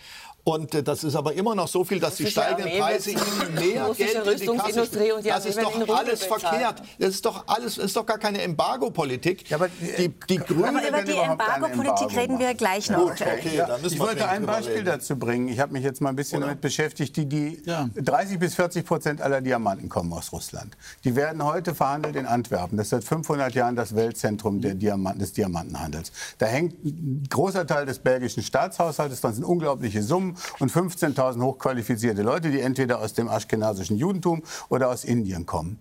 Und äh, das ist aber immer noch so viel, dass die steigenden Preise ihnen [LAUGHS] mehr Geld in die Kasse spielen. Das ist doch alles verkehrt. Das ist doch alles, ist doch gar keine Embargo-Politik. Ja, die, die Grünen aber über die Embargo-Politik reden wir gleich noch. Gut, okay, ja, ich wollte ein Beispiel reden. dazu bringen. Ich habe mich jetzt mal ein bisschen Oder? damit beschäftigt. Die, die ja. 30 bis 40 Prozent aller Diamanten kommen aus Russland. Die werden heute verhandelt in Antwerpen. Das ist seit 500 Jahren das Weltzentrum Diamanten, des Diamantenhandels. Da hängt ein großer Teil des belgischen Staatshaushaltes dran. Das sind unglaubliche Summen und 15.000 hochqualifizierte Leute, die entweder aus dem aschkenasischen Judentum oder aus Indien kommen.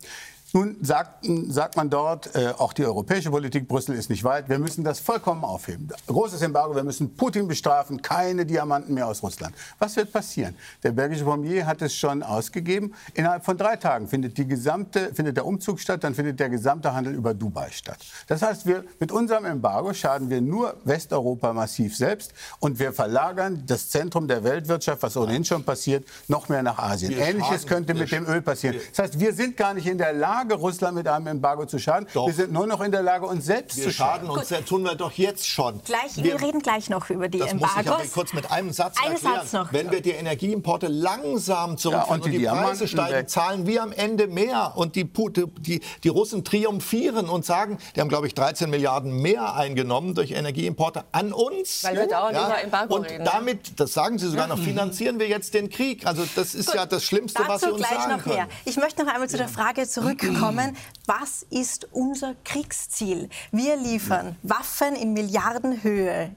Nun sagt, sagt man dort, äh, auch die europäische Politik, Brüssel ist nicht weit, wir müssen das vollkommen aufheben. Großes Embargo, wir müssen Putin bestrafen, keine Diamanten mehr aus Russland. Was wird passieren? Der belgische Premier hat es schon ausgegeben. Innerhalb von drei Tagen findet, die gesamte, findet der Umzug statt, dann findet der gesamte Handel über Dubai statt. Das heißt, wir, mit unserem Embargo schaden wir nur Westeuropa massiv selbst und wir verlagern das Zentrum der Weltwirtschaft, was ohnehin schon passiert, noch mehr nach Asien. Wir Ähnliches könnte mit dem Öl passieren. Das heißt, wir sind gar nicht in der Lage, Russland mit einem Embargo zu schaden. Doch. Wir sind nur noch in der Lage, uns selbst wir zu schaden. Wir schaden uns, tun wir doch jetzt schon. Gleich, wir, wir, reden gleich noch über die das Embargos. Muss ich aber kurz mit einem Satz Eine erklären. Satz noch. Wenn wir die Energieimporte langsam zurückführen ja, und, die, und die Preise steigen, weg. zahlen wir am Ende mehr. Und die, die, die Russen triumphieren und sagen, die haben, glaube ich, 13 Milliarden mehr eingenommen durch Energieimporte an uns. Weil wir dauernd ja? über Embargo und reden. Und damit, das sagen Sie sogar noch, finanzieren wir jetzt den Krieg. Also das ist Gut, ja das Schlimmste, was Sie uns gleich sagen noch mehr. Ich möchte noch einmal zu der Frage zurückkommen. Was ist unser Kriegsziel? Wir liefern Waffen in Milliardenhöhe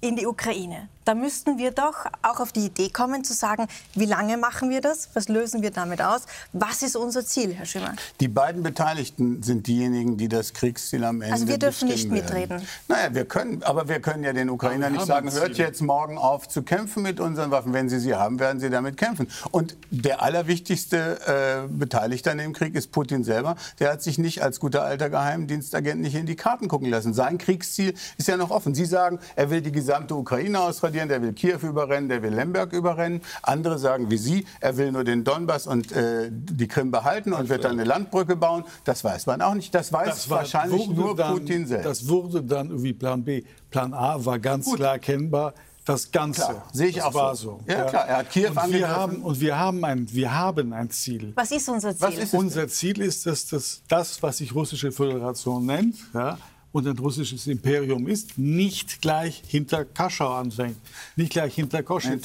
in die Ukraine. Da müssten wir doch auch auf die Idee kommen zu sagen, wie lange machen wir das? Was lösen wir damit aus? Was ist unser Ziel, Herr Schimmer? Die beiden Beteiligten sind diejenigen, die das Kriegsziel am Ende Also wir dürfen nicht mitreden. Werden. Naja, wir können, aber wir können ja den Ukrainern nicht sagen, hört jetzt morgen auf zu kämpfen mit unseren Waffen. Wenn sie sie haben, werden sie damit kämpfen. Und der allerwichtigste äh, Beteiligte an dem Krieg ist Putin selber. Der hat sich nicht als guter alter Geheimdienstagent nicht in die Karten gucken lassen. Sein Kriegsziel ist ja noch offen. Sie sagen, er will die gesamte Ukraine ausradieren, der will Kiew überrennen, der will Lemberg überrennen. Andere sagen wie Sie, er will nur den Donbass und äh, die Krim behalten und wird dann eine Landbrücke bauen. Das weiß man auch nicht. Das weiß das war, wahrscheinlich nur dann, Putin selbst. Das wurde dann irgendwie Plan B. Plan A war ganz Gut. klar erkennbar. Das Ganze. Klar, sehe ich das auch war so. Ja, ja, klar, er hat Kiew und wir haben Und wir haben, ein, wir haben ein Ziel. Was ist unser Ziel? Ist unser Ziel ist, dass das, das, was sich russische Föderation nennt, ja, und ein russisches Imperium ist, nicht gleich hinter Kaschau anfängt, nicht gleich hinter Koschitz.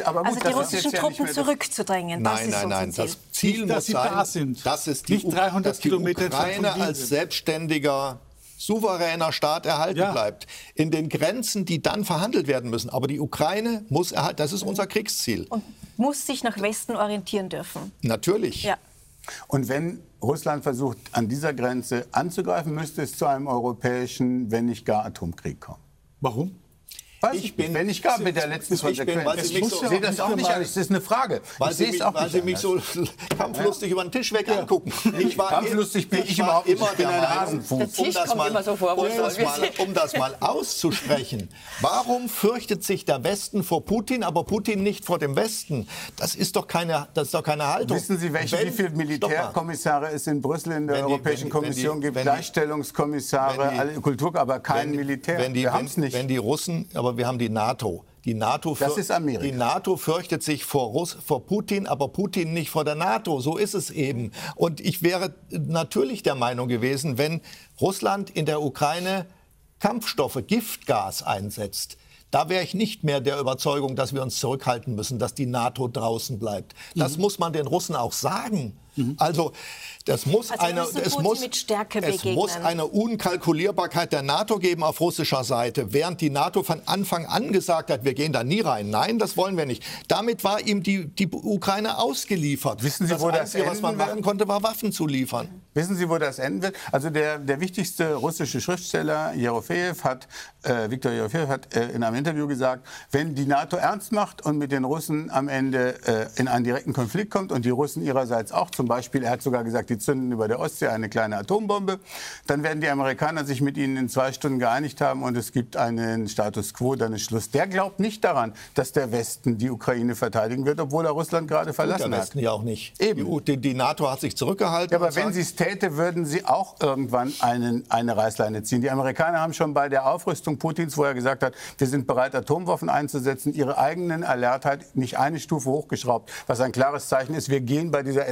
Aber gut, also die russischen Truppen ja zurückzudrängen. Nein, nein, nein. Das Ziel nicht, muss sein, da sind. dass es die, nicht 300 dass die Kilometer Ukraine als selbstständiger souveräner Staat erhalten ja. bleibt. In den Grenzen, die dann verhandelt werden müssen. Aber die Ukraine muss erhalten. Das ist unser Kriegsziel. Und muss sich nach Westen orientieren dürfen. Natürlich. Ja. Und wenn Russland versucht, an dieser Grenze anzugreifen, müsste es zu einem europäischen, wenn nicht gar Atomkrieg kommen. Warum? Weiß ich bin, wenn ich gar mit der letzten Konsequenz. Ich, so, sehe das auch nicht an. Das ist eine Frage. Weil ich Sie, auch weil Sie mich so kampflustig ja. über den Tisch weg ja. angucken. Ich war kampflustig bin ich, ich überhaupt immer ich bin ein Hasenfuß. Um das, mal, so vor, um, das mal, um das mal auszusprechen. Warum fürchtet sich der Westen vor Putin, aber Putin nicht vor dem Westen? Das ist doch keine, das ist doch keine Haltung. Wissen Sie, welche, wenn, wie viele Militärkommissare es in Brüssel in der Europäischen die, wenn, Kommission wenn die, gibt? Gleichstellungskommissare, alle Kultur, aber kein Militär. Die, Wir haben es nicht. Wenn die Russen, aber wir haben die NATO. Die NATO, das ist Amerika. die NATO fürchtet sich vor, Russ, vor Putin, aber Putin nicht vor der NATO. So ist es eben. Und ich wäre natürlich der Meinung gewesen, wenn Russland in der Ukraine Kampfstoffe, Giftgas einsetzt, da wäre ich nicht mehr der Überzeugung, dass wir uns zurückhalten müssen, dass die NATO draußen bleibt. Das mhm. muss man den Russen auch sagen. Mhm. Also das muss also eine, es, muss, es muss eine Unkalkulierbarkeit der NATO geben auf russischer Seite, während die NATO von Anfang an gesagt hat, wir gehen da nie rein. Nein, das wollen wir nicht. Damit war ihm die, die Ukraine ausgeliefert. Wissen Sie, das wo Einzige, das was man machen konnte, war Waffen zu liefern. Wissen Sie, wo das enden wird? Also der, der wichtigste russische Schriftsteller Jerofejew hat, äh, Viktor Jerofejew hat äh, in einem Interview gesagt, wenn die NATO ernst macht und mit den Russen am Ende äh, in einen direkten Konflikt kommt und die Russen ihrerseits auch, zum Beispiel, er hat sogar gesagt, die zünden über der Ostsee eine kleine Atombombe. Dann werden die Amerikaner sich mit ihnen in zwei Stunden geeinigt haben und es gibt einen Status quo, dann ist Schluss. Der glaubt nicht daran, dass der Westen die Ukraine verteidigen wird, obwohl er Russland gerade verlassen hat. Der Westen ja auch nicht. Eben. Die, die NATO hat sich zurückgehalten. Ja, aber wenn sie es täte, würden sie auch irgendwann einen, eine Reißleine ziehen. Die Amerikaner haben schon bei der Aufrüstung Putins, wo er gesagt hat, wir sind bereit, Atomwaffen einzusetzen, ihre eigenen Alertheit nicht eine Stufe hochgeschraubt, was ein klares Zeichen ist, wir gehen bei dieser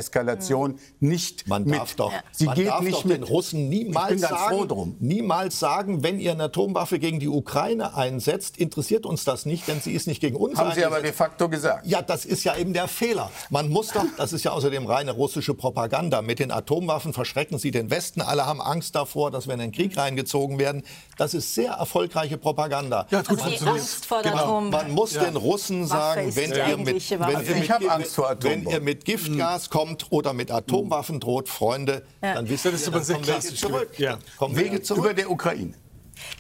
Eskalation nicht man mit. darf doch, Sie man geht darf nicht doch mit. den Russen niemals sagen, niemals sagen, wenn ihr eine Atomwaffe gegen die Ukraine einsetzt, interessiert uns das nicht, denn sie ist nicht gegen uns Haben eingesetzt. Sie aber de facto gesagt. Ja, das ist ja eben der Fehler. Man muss doch, das ist ja außerdem reine russische Propaganda, mit den Atomwaffen verschrecken Sie den Westen. Alle haben Angst davor, dass wir in den Krieg reingezogen werden. Das ist sehr erfolgreiche Propaganda. Ja, also die Angst vor der genau. Man muss ja. den Russen sagen, wenn ihr, mit, wenn, ihr mit, wenn ihr mit Giftgas kommt oder mit Atomwaffen droht, Freunde, ja. dann wisst ihr, dann kommen Wege zurück. Ja. Kommen Wege zurück. Über der Ukraine.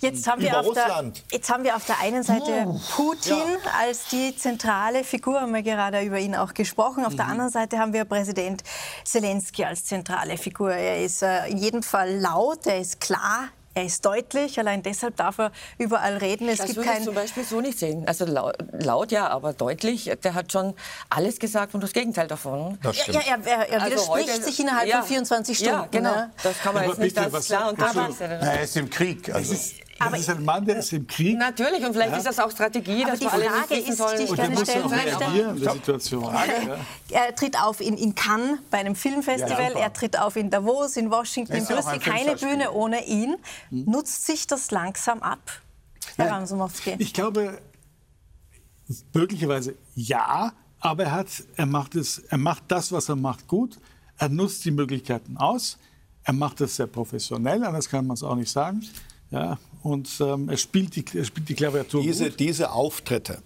Jetzt haben, wir auf der, jetzt haben wir auf der einen Seite Putin ja. als die zentrale Figur, haben wir gerade über ihn auch gesprochen. Auf mhm. der anderen Seite haben wir Präsident Zelensky als zentrale Figur. Er ist äh, in jedem Fall laut, er ist klar, er ist deutlich, allein deshalb darf er überall reden. Es das gibt würde kein ich zum Beispiel so nicht sehen. Also laut, laut, ja, aber deutlich. Der hat schon alles gesagt und das Gegenteil davon. Das ja, ja, er, er, also widerspricht heute, sich innerhalb ja, von 24 Stunden. Ja, genau. Ne? Das kann man jetzt nicht ganz klar und deutlich Er ist im Krieg. Also. Aber das ist ein Mann, der ist im Krieg. Natürlich, und vielleicht ja. ist das auch Strategie, dass wir alle nicht wissen sollen. Die ich gerne stellen möchte. Situation. [LAUGHS] Er tritt auf in, in Cannes bei einem Filmfestival, ja, er tritt auf in Davos, in Washington, in Brüssel. Keine Bühne ohne ihn. Hm. Nutzt sich das langsam ab, Herr Ramsumowski? Ich glaube, möglicherweise ja, aber er, hat, er, macht es, er macht das, was er macht, gut. Er nutzt die Möglichkeiten aus. Er macht es sehr professionell, anders kann man es auch nicht sagen. Ja, und ähm, er, spielt die, er spielt die Klaviatur diese, gut. Diese Auftritte,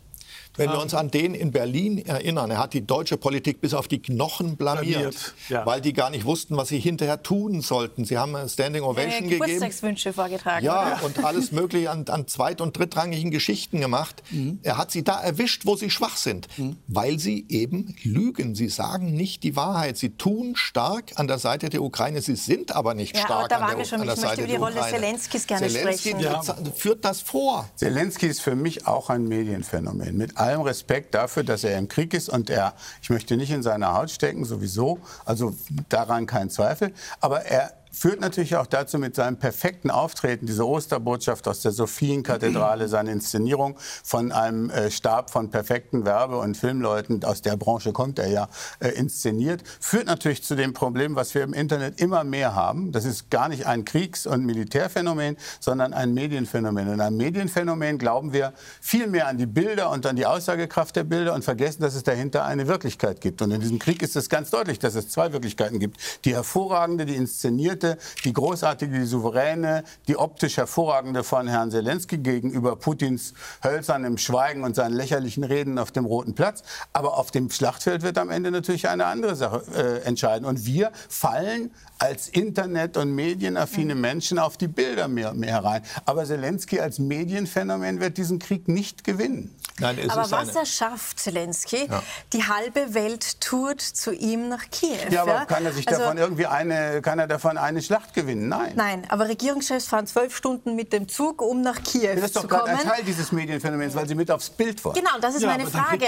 wenn wir uns an den in Berlin erinnern, er hat die deutsche Politik bis auf die Knochen blamiert, blamiert ja. weil die gar nicht wussten, was sie hinterher tun sollten. Sie haben eine Standing Ovation ja, gegeben. vorgetragen. Ja, oder? und alles Mögliche an, an zweit- und drittrangigen Geschichten gemacht. Mhm. Er hat sie da erwischt, wo sie schwach sind, mhm. weil sie eben lügen. Sie sagen nicht die Wahrheit. Sie tun stark an der Seite der Ukraine. Sie sind aber nicht ja, stark aber da waren an, der, schon. an der ich Seite der Ukraine. Ich möchte über die Rolle Zelenskis gerne Zelensky sprechen. Ja. führt das vor. Zelensky ist für mich auch ein Medienphänomen. Mit allem Respekt dafür, dass er im Krieg ist und er, ich möchte nicht in seiner Haut stecken, sowieso, also daran kein Zweifel, aber er führt natürlich auch dazu mit seinem perfekten Auftreten, diese Osterbotschaft aus der Sophienkathedrale, [CLEARS THROAT] seine Inszenierung von einem äh, Stab von perfekten Werbe- und Filmleuten, aus der Branche kommt er ja, äh, inszeniert, führt natürlich zu dem Problem, was wir im Internet immer mehr haben. Das ist gar nicht ein Kriegs- und Militärphänomen, sondern ein Medienphänomen. Und ein Medienphänomen glauben wir viel mehr an die Bilder und an die Aussagekraft der Bilder und vergessen, dass es dahinter eine Wirklichkeit gibt. Und in diesem Krieg ist es ganz deutlich, dass es zwei Wirklichkeiten gibt. Die hervorragende, die inszenierte, Seite die großartige, die souveräne, die optisch hervorragende von Herrn Zelensky gegenüber Putins hölzernem Schweigen und seinen lächerlichen Reden auf dem Roten Platz. Aber auf dem Schlachtfeld wird am Ende natürlich eine andere Sache äh, entscheiden. Und wir fallen als Internet- und medienaffine mhm. Menschen auf die Bilder mehr, mehr rein. Aber Zelensky als Medienphänomen wird diesen Krieg nicht gewinnen. Nein, Aber was er schafft, Zelensky, ja. die halbe Welt tourt zu ihm nach Kiew. Ja, aber kann er sich also, davon irgendwie eine, kann er davon eine Schlacht gewinnen? Nein. Nein, aber Regierungschefs fahren zwölf Stunden mit dem Zug, um nach Kiew zu kommen. Das ist doch gerade ein Teil dieses Medienphänomens, weil sie mit aufs Bild wollen. Genau, das ist ja, meine Frage.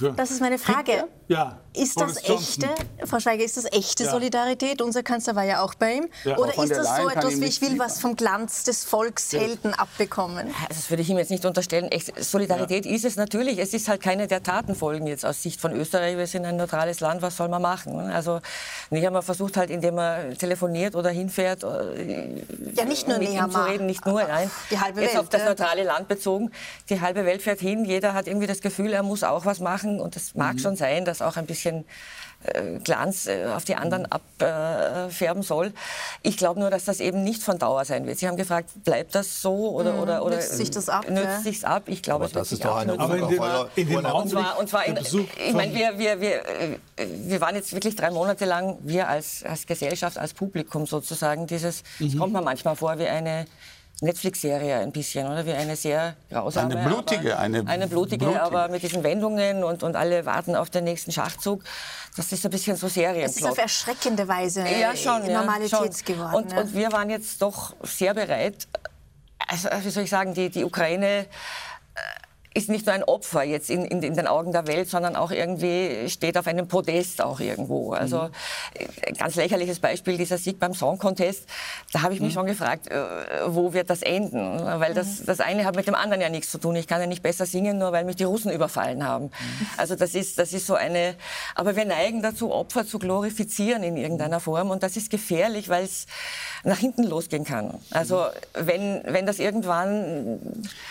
Ja. Das ist meine Frage. Ja. Ist das echte, Frau Schweiger, ist das echte Solidarität? Unser Kanzler war ja auch bei ihm. Oder ist das so etwas wie, ich will was vom Glanz des Volkshelden abbekommen? Das würde ich ihm jetzt nicht unterstellen. Solidarität ist ist es natürlich. Es ist halt keine der Taten folgen jetzt aus Sicht von Österreich. Wir sind ein neutrales Land. Was soll man machen? Also wir haben versucht halt, indem man telefoniert oder hinfährt, äh, ja nicht nur mit ihm zu reden, nicht nur, nein. Die halbe jetzt Welt, auf das neutrale Land bezogen. Die halbe Welt fährt hin. Jeder hat irgendwie das Gefühl, er muss auch was machen. Und es mag mhm. schon sein, dass auch ein bisschen Glanz äh, auf die anderen abfärben soll. Ich glaube nur, dass das eben nicht von Dauer sein wird. Sie haben gefragt, bleibt das so oder, mhm. oder, oder nützt sich das ab? Nützt ja. sich's ab? Ich glaube, es wird sich auch Aber in dem, in dem und zwar, und zwar in, ich meine, wir, wir, wir, äh, wir waren jetzt wirklich drei Monate lang, wir als, als Gesellschaft, als Publikum sozusagen, dieses, mhm. es kommt mir manchmal vor wie eine Netflix-Serie ein bisschen, oder? Wie eine sehr grausame. Eine blutige, aber, eine, eine blutige, blutige, aber mit diesen Wendungen und, und alle warten auf den nächsten Schachzug. Das ist ein bisschen so Serienplot. Das ist auf erschreckende Weise ja, schon, Normalität ja, schon. geworden. Und, ja. und wir waren jetzt doch sehr bereit, also, wie soll ich sagen, die, die Ukraine ist nicht nur ein Opfer jetzt in, in, in, den Augen der Welt, sondern auch irgendwie steht auf einem Podest auch irgendwo. Also mhm. ganz lächerliches Beispiel, dieser Sieg beim Song Contest, da habe ich mich mhm. schon gefragt, äh, wo wird das enden? Weil das, mhm. das eine hat mit dem anderen ja nichts zu tun. Ich kann ja nicht besser singen, nur weil mich die Russen überfallen haben. Mhm. Also das ist, das ist so eine, aber wir neigen dazu, Opfer zu glorifizieren in irgendeiner Form und das ist gefährlich, weil es nach hinten losgehen kann. Also wenn, wenn das irgendwann,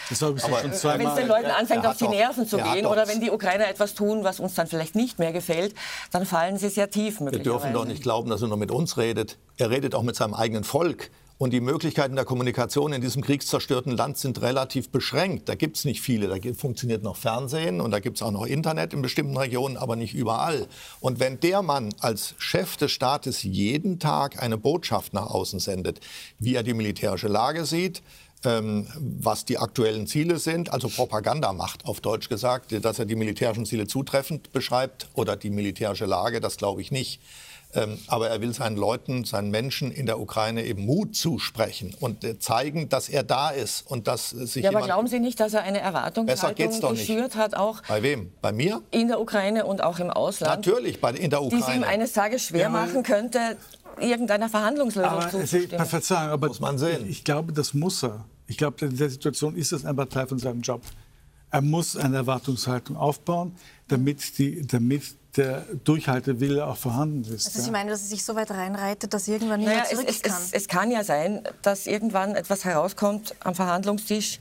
das war schon zweimal, wenn es den Leuten ihnen anfängt, auf die Nerven zu gehen oder wenn die Ukrainer etwas tun, was uns dann vielleicht nicht mehr gefällt, dann fallen sie sehr tief. Wir dürfen doch nicht glauben, dass er nur mit uns redet. Er redet auch mit seinem eigenen Volk. Und die Möglichkeiten der Kommunikation in diesem kriegszerstörten Land sind relativ beschränkt. Da gibt es nicht viele. Da funktioniert noch Fernsehen und da gibt es auch noch Internet in bestimmten Regionen, aber nicht überall. Und wenn der Mann als Chef des Staates jeden Tag eine Botschaft nach außen sendet, wie er die militärische Lage sieht, ähm, was die aktuellen Ziele sind, also Propaganda macht, auf Deutsch gesagt, dass er die militärischen Ziele zutreffend beschreibt oder die militärische Lage, das glaube ich nicht. Ähm, aber er will seinen Leuten, seinen Menschen in der Ukraine eben Mut zusprechen und äh, zeigen, dass er da ist und dass sich Ja, aber glauben Sie nicht, dass er eine Erwartungshaltung geschürt hat, auch bei wem? Bei mir? In der Ukraine und auch im Ausland. Natürlich, bei, in der Ukraine. Die es ihm eines Tages schwer ja, machen könnte, irgendeiner Verhandlungslösung aber, zuzustimmen. Verzeihung, aber muss man sehen. Ich, ich glaube, das muss er. Ich glaube, in der Situation ist das einfach Teil von seinem Job. Er muss eine Erwartungshaltung aufbauen, damit, die, damit der Durchhaltewille auch vorhanden ist. Also Sie meinen, dass es sich so weit reinreitet, dass irgendwann niemand naja, zurück es, kann? Es, es, kann ja sein, dass irgendwann etwas herauskommt am Verhandlungstisch.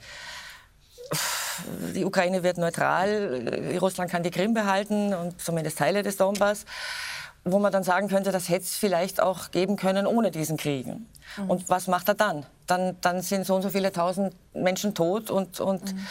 Die Ukraine wird neutral, Russland kann die Krim behalten und zumindest Teile des Donbass wo man dann sagen könnte, das hätte es vielleicht auch geben können ohne diesen Kriegen. Mhm. Und was macht er dann? dann? Dann sind so und so viele tausend Menschen tot und, und mhm.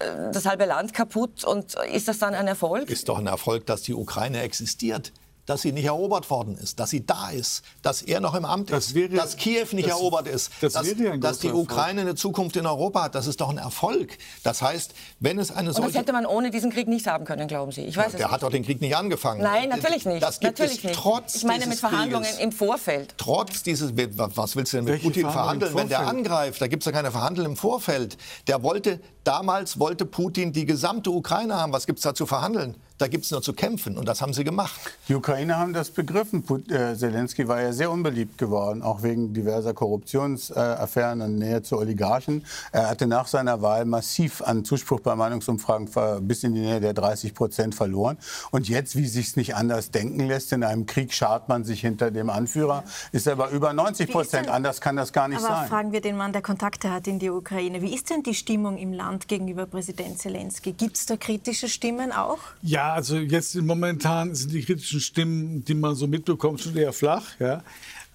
Äh, das halbe Land kaputt. Und ist das dann ein Erfolg? Ist doch ein Erfolg, dass die Ukraine existiert dass sie nicht erobert worden ist, dass sie da ist, dass er noch im Amt das ist, wäre, dass Kiew nicht das, erobert ist, das dass, dass die Ukraine eine Zukunft in Europa hat. Das ist doch ein Erfolg. Das heißt, wenn es eine solche... Und das hätte man ohne diesen Krieg nicht haben können, glauben Sie? Ich weiß ja, der hat doch den Krieg nicht angefangen. Nein, natürlich nicht. Das gibt natürlich es nicht. trotz Ich meine mit Verhandlungen Krieges, im Vorfeld. Trotz dieses... Was willst du denn mit Welche Putin verhandeln, wenn der angreift? Da gibt es ja keine Verhandlungen im Vorfeld. Der wollte, damals wollte Putin die gesamte Ukraine haben. Was gibt es da zu verhandeln? Da gibt es nur zu kämpfen und das haben sie gemacht. Die Ukrainer haben das begriffen. Äh, Zelensky war ja sehr unbeliebt geworden, auch wegen diverser Korruptionsaffären in Nähe zu Oligarchen. Er hatte nach seiner Wahl massiv an Zuspruch bei Meinungsumfragen bis in die Nähe der 30 Prozent verloren. Und jetzt, wie sich es nicht anders denken lässt, in einem Krieg schart man sich hinter dem Anführer, ist er bei über 90 Prozent. Anders kann das gar nicht aber sein. fragen wir den Mann, der Kontakte hat in die Ukraine. Wie ist denn die Stimmung im Land gegenüber Präsident Zelensky? Gibt es da kritische Stimmen auch? Ja, ja, also jetzt momentan sind die kritischen Stimmen, die man so mitbekommt, schon eher flach. Ja?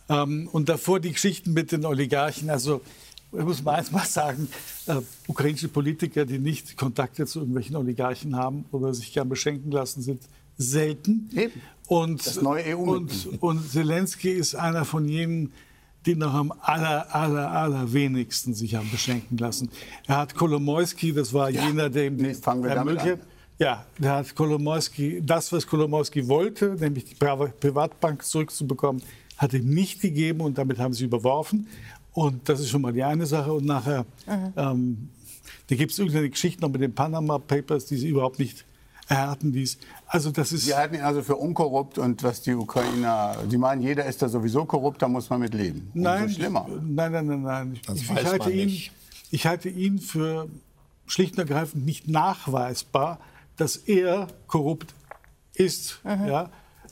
Ähm, und davor die Geschichten mit den Oligarchen. Also ich muss mal [LAUGHS] eins mal sagen, äh, ukrainische Politiker, die nicht Kontakte zu irgendwelchen Oligarchen haben oder sich gern beschenken lassen, sind selten. Eben. Und, das neue EU und, und Zelensky ist einer von jenen, die noch am aller, aller, allerwenigsten sich haben beschenken lassen. Er hat Kolomoisky, das war ja. jener, der die Möglichkeit ja, da hat Kolomowski das, was Kolomowski wollte, nämlich die Privatbank zurückzubekommen, hat ihm nicht gegeben und damit haben sie überworfen. Und das ist schon mal die eine Sache. Und nachher, mhm. ähm, da gibt es irgendeine Geschichte noch mit den Panama Papers, die sie überhaupt nicht erhärten ließ. Also das ist. Sie halten ihn also für unkorrupt und was die Ukrainer, Sie meinen, jeder ist da sowieso korrupt, da muss man mit leben. Nein, schlimmer. nein, nein, nein, nein. Ich, ich, halte ihn, ich halte ihn für schlicht und ergreifend nicht nachweisbar, dass er korrupt ist. Mhm. Ja?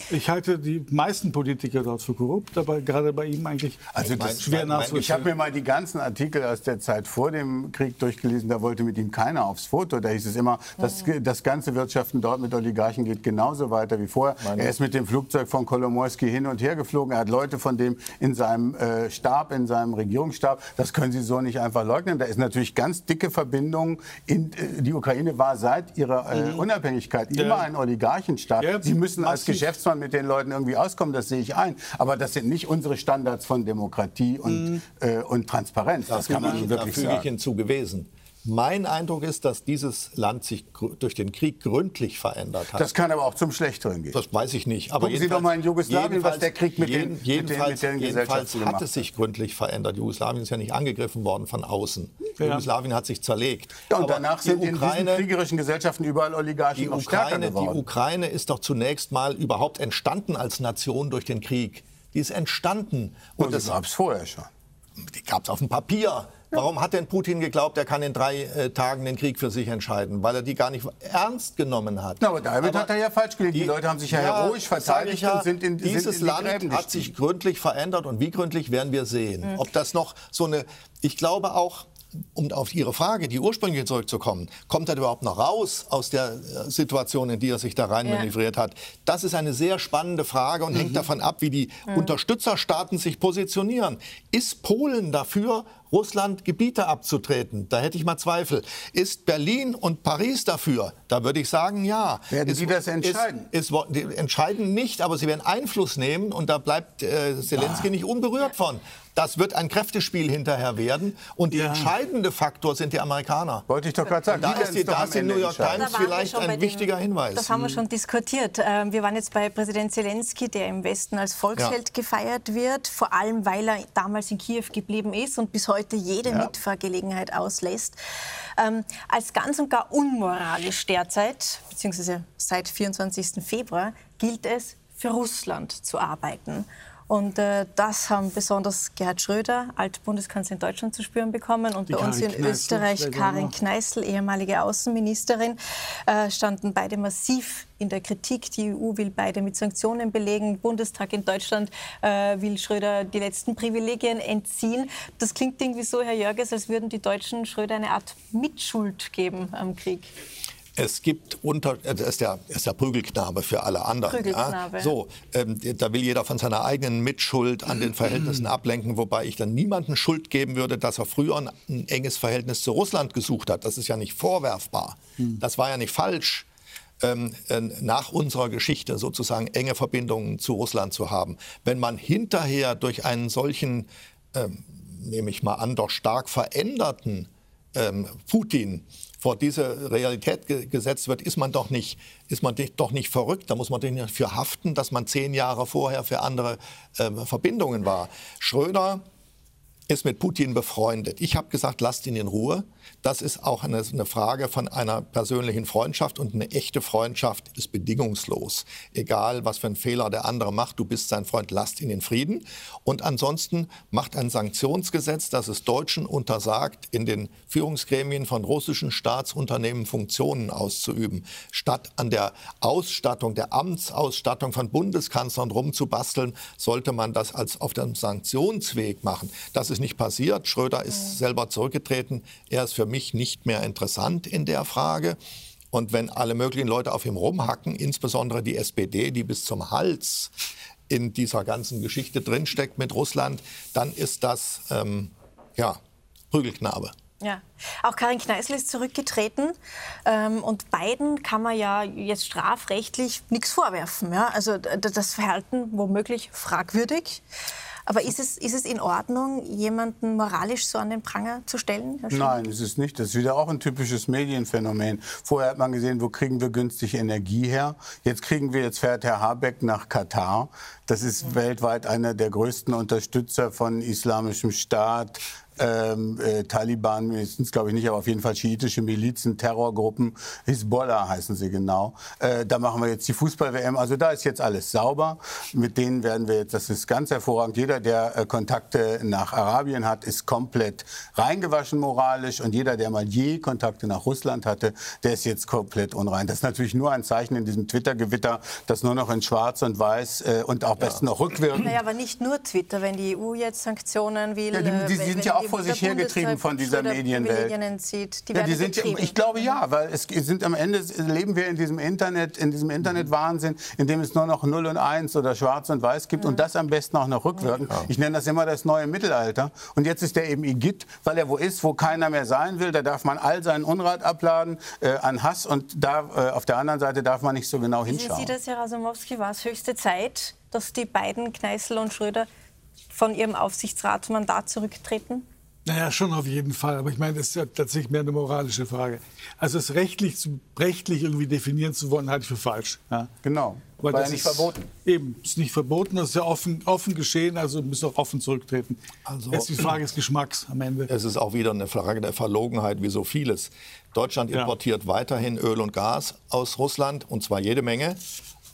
Ich halte die meisten Politiker dort für korrupt, aber gerade bei ihm eigentlich also das schwer nachvollziehbar. Ich habe mir mal die ganzen Artikel aus der Zeit vor dem Krieg durchgelesen. Da wollte mit ihm keiner aufs Foto. Da hieß es immer, das, das ganze Wirtschaften dort mit Oligarchen geht genauso weiter wie vorher. Meine er ist mit dem Flugzeug von Kolomorski hin und her geflogen. Er hat Leute von dem in seinem äh, Stab, in seinem Regierungsstab. Das können Sie so nicht einfach leugnen. Da ist natürlich ganz dicke Verbindung. In, äh, die Ukraine war seit ihrer äh, mhm. Unabhängigkeit ja. immer ein Oligarchenstaat. Ja, Sie müssen als Geschäftsmann man mit den Leuten irgendwie auskommen, das sehe ich ein. Aber das sind nicht unsere Standards von Demokratie und, mhm. äh, und Transparenz. Das, das kann man wirklich sagen. Da hinzu gewesen. Mein Eindruck ist, dass dieses Land sich durch den Krieg gründlich verändert hat. Das kann aber auch zum Schlechteren gehen. Das weiß ich nicht. Aber Gucken Sie doch mal in Jugoslawien, was der Krieg mit jeden, den, jedenfalls, mit den, mit den jedenfalls hat es sich gründlich verändert. Jugoslawien ist ja nicht angegriffen worden von außen. Ja. Jugoslawien hat sich zerlegt. Ja, und aber danach sind Ukraine, in diesen kriegerischen Gesellschaften überall Oligarchen die Ukraine, Die Ukraine ist doch zunächst mal überhaupt entstanden als Nation durch den Krieg. Die ist entstanden. Und, und das gab es vorher schon. Die gab es auf dem Papier. Warum hat denn Putin geglaubt, er kann in drei äh, Tagen den Krieg für sich entscheiden? Weil er die gar nicht ernst genommen hat. Na, aber damit aber hat er ja falsch gelegt. Die, die, Leute haben sich ja, ja heroisch verteidigt ja, und sind in Dieses sind in Land hat sich gründlich verändert und wie gründlich werden wir sehen. Mhm. Ob das noch so eine, ich glaube auch, um auf Ihre Frage, die ursprüngliche zurückzukommen, kommt er überhaupt noch raus aus der äh, Situation, in die er sich da rein manövriert hat? Das ist eine sehr spannende Frage und mhm. hängt davon ab, wie die mhm. Unterstützerstaaten sich positionieren. Ist Polen dafür, Russland Gebiete abzutreten? Da hätte ich mal Zweifel. Ist Berlin und Paris dafür? Da würde ich sagen, ja. Werden ist, Sie das entscheiden? Ist, ist, die entscheiden nicht, aber sie werden Einfluss nehmen und da bleibt äh, Zelensky ah. nicht unberührt von. Das wird ein Kräftespiel hinterher werden. Und der ja. entscheidende Faktor sind die Amerikaner. Wollte ich doch gerade sagen. Da ist die, da ist die New York Times vielleicht ein wichtiger Hinweis. Das haben wir schon diskutiert. Ähm, wir waren jetzt bei Präsident Zelensky, der im Westen als Volksheld ja. gefeiert wird, vor allem weil er damals in Kiew geblieben ist und bis heute jede ja. Mitfahrgelegenheit auslässt. Ähm, als ganz und gar unmoralisch derzeit, beziehungsweise seit 24. Februar, gilt es, für Russland zu arbeiten. Und äh, das haben besonders Gerhard Schröder, Altbundeskanzler in Deutschland, zu spüren bekommen. Und Die bei uns in Kneißl, Österreich Karin Kneißl, ehemalige Außenministerin, äh, standen beide massiv in der Kritik. Die EU will beide mit Sanktionen belegen. Bundestag in Deutschland äh, will Schröder die letzten Privilegien entziehen. Das klingt irgendwie so, Herr Jörges, als würden die Deutschen Schröder eine Art Mitschuld geben am Krieg. Es gibt unter, äh, das ist der, ist der Prügelknabe für alle anderen. Prügelknabe. Ja? So, ähm, da will jeder von seiner eigenen Mitschuld an den Verhältnissen [CLEARS THROAT] ablenken, wobei ich dann niemanden Schuld geben würde, dass er früher ein, ein enges Verhältnis zu Russland gesucht hat. Das ist ja nicht vorwerfbar. Hm. Das war ja nicht falsch. Ähm, äh, nach unserer Geschichte sozusagen enge Verbindungen zu Russland zu haben. Wenn man hinterher durch einen solchen, ähm, nehme ich mal an, doch stark veränderten ähm, Putin vor diese Realität ge gesetzt wird, ist man doch nicht, ist man doch nicht verrückt. Da muss man dafür haften, dass man zehn Jahre vorher für andere äh, Verbindungen war. Schröder ist mit Putin befreundet. Ich habe gesagt, lasst ihn in Ruhe. Das ist auch eine, eine, Frage von einer persönlichen Freundschaft und eine echte Freundschaft ist bedingungslos. Egal, was für einen Fehler der andere macht, du bist sein Freund, lasst ihn in Frieden. Und ansonsten macht ein Sanktionsgesetz, das es Deutschen untersagt, in den Führungsgremien von russischen Staatsunternehmen Funktionen auszuüben. Statt an der Ausstattung, der Amtsausstattung von Bundeskanzlern rumzubasteln, sollte man das als auf dem Sanktionsweg machen. Das ist nicht passiert. Schröder ist selber zurückgetreten. Er ist für mich nicht mehr interessant in der Frage. Und wenn alle möglichen Leute auf ihm rumhacken, insbesondere die SPD, die bis zum Hals in dieser ganzen Geschichte drinsteckt mit Russland, dann ist das ähm, ja, Prügelknabe. Ja, auch Karin Kneißl ist zurückgetreten ähm, und beiden kann man ja jetzt strafrechtlich nichts vorwerfen. Ja? Also das Verhalten womöglich fragwürdig. Aber ist es, ist es in Ordnung, jemanden moralisch so an den Pranger zu stellen? Nein, ist es nicht. Das ist wieder auch ein typisches Medienphänomen. Vorher hat man gesehen, wo kriegen wir günstig Energie her. Jetzt kriegen wir, jetzt fährt Herr Habeck nach Katar. Das ist weltweit einer der größten Unterstützer von islamischem Staat, ähm, äh, Taliban mindestens, glaube ich nicht, aber auf jeden Fall schiitische Milizen, Terrorgruppen, Hisbollah heißen sie genau. Äh, da machen wir jetzt die Fußball-WM. Also da ist jetzt alles sauber. Mit denen werden wir jetzt, das ist ganz hervorragend. Jeder, der äh, Kontakte nach Arabien hat, ist komplett reingewaschen moralisch. Und jeder, der mal je Kontakte nach Russland hatte, der ist jetzt komplett unrein. Das ist natürlich nur ein Zeichen in diesem Twitter-Gewitter, das nur noch in Schwarz und Weiß äh, und auch besten noch rückwirkend. Naja, aber nicht nur Twitter, wenn die EU jetzt Sanktionen will. Ja, die, die, die sind ja auch vor sich hergetrieben von dieser Medienwelt. Zieht, die ja, die sind, ich glaube ja, weil es sind am Ende leben wir in diesem Internet, in diesem Internetwahnsinn, in dem es nur noch 0 und 1 oder Schwarz und Weiß gibt mhm. und das am besten auch noch rückwirkend. Ja. Ich nenne das immer das neue Mittelalter. Und jetzt ist der eben Igitt, weil er wo ist, wo keiner mehr sein will. Da darf man all seinen Unrat abladen äh, an Hass und da äh, auf der anderen Seite darf man nicht so genau hinschauen. Wie Sie das, Herr Rasumowski, war es höchste Zeit, dass die beiden Kneißl und Schröder von ihrem Aufsichtsratsmandat zurücktreten? Naja, schon auf jeden Fall. Aber ich meine, das ist ja tatsächlich mehr eine moralische Frage. Also es rechtlich, rechtlich irgendwie definieren zu wollen, halte ich für falsch. Ja. Genau. Weil War das ja nicht ist, verboten. Eben, ist nicht verboten, das ist ja offen, offen geschehen, also müssen auch offen zurücktreten. Also, Jetzt die Frage des Geschmacks am Ende. Es ist auch wieder eine Frage der Verlogenheit, wie so vieles. Deutschland importiert ja. weiterhin Öl und Gas aus Russland, und zwar jede Menge.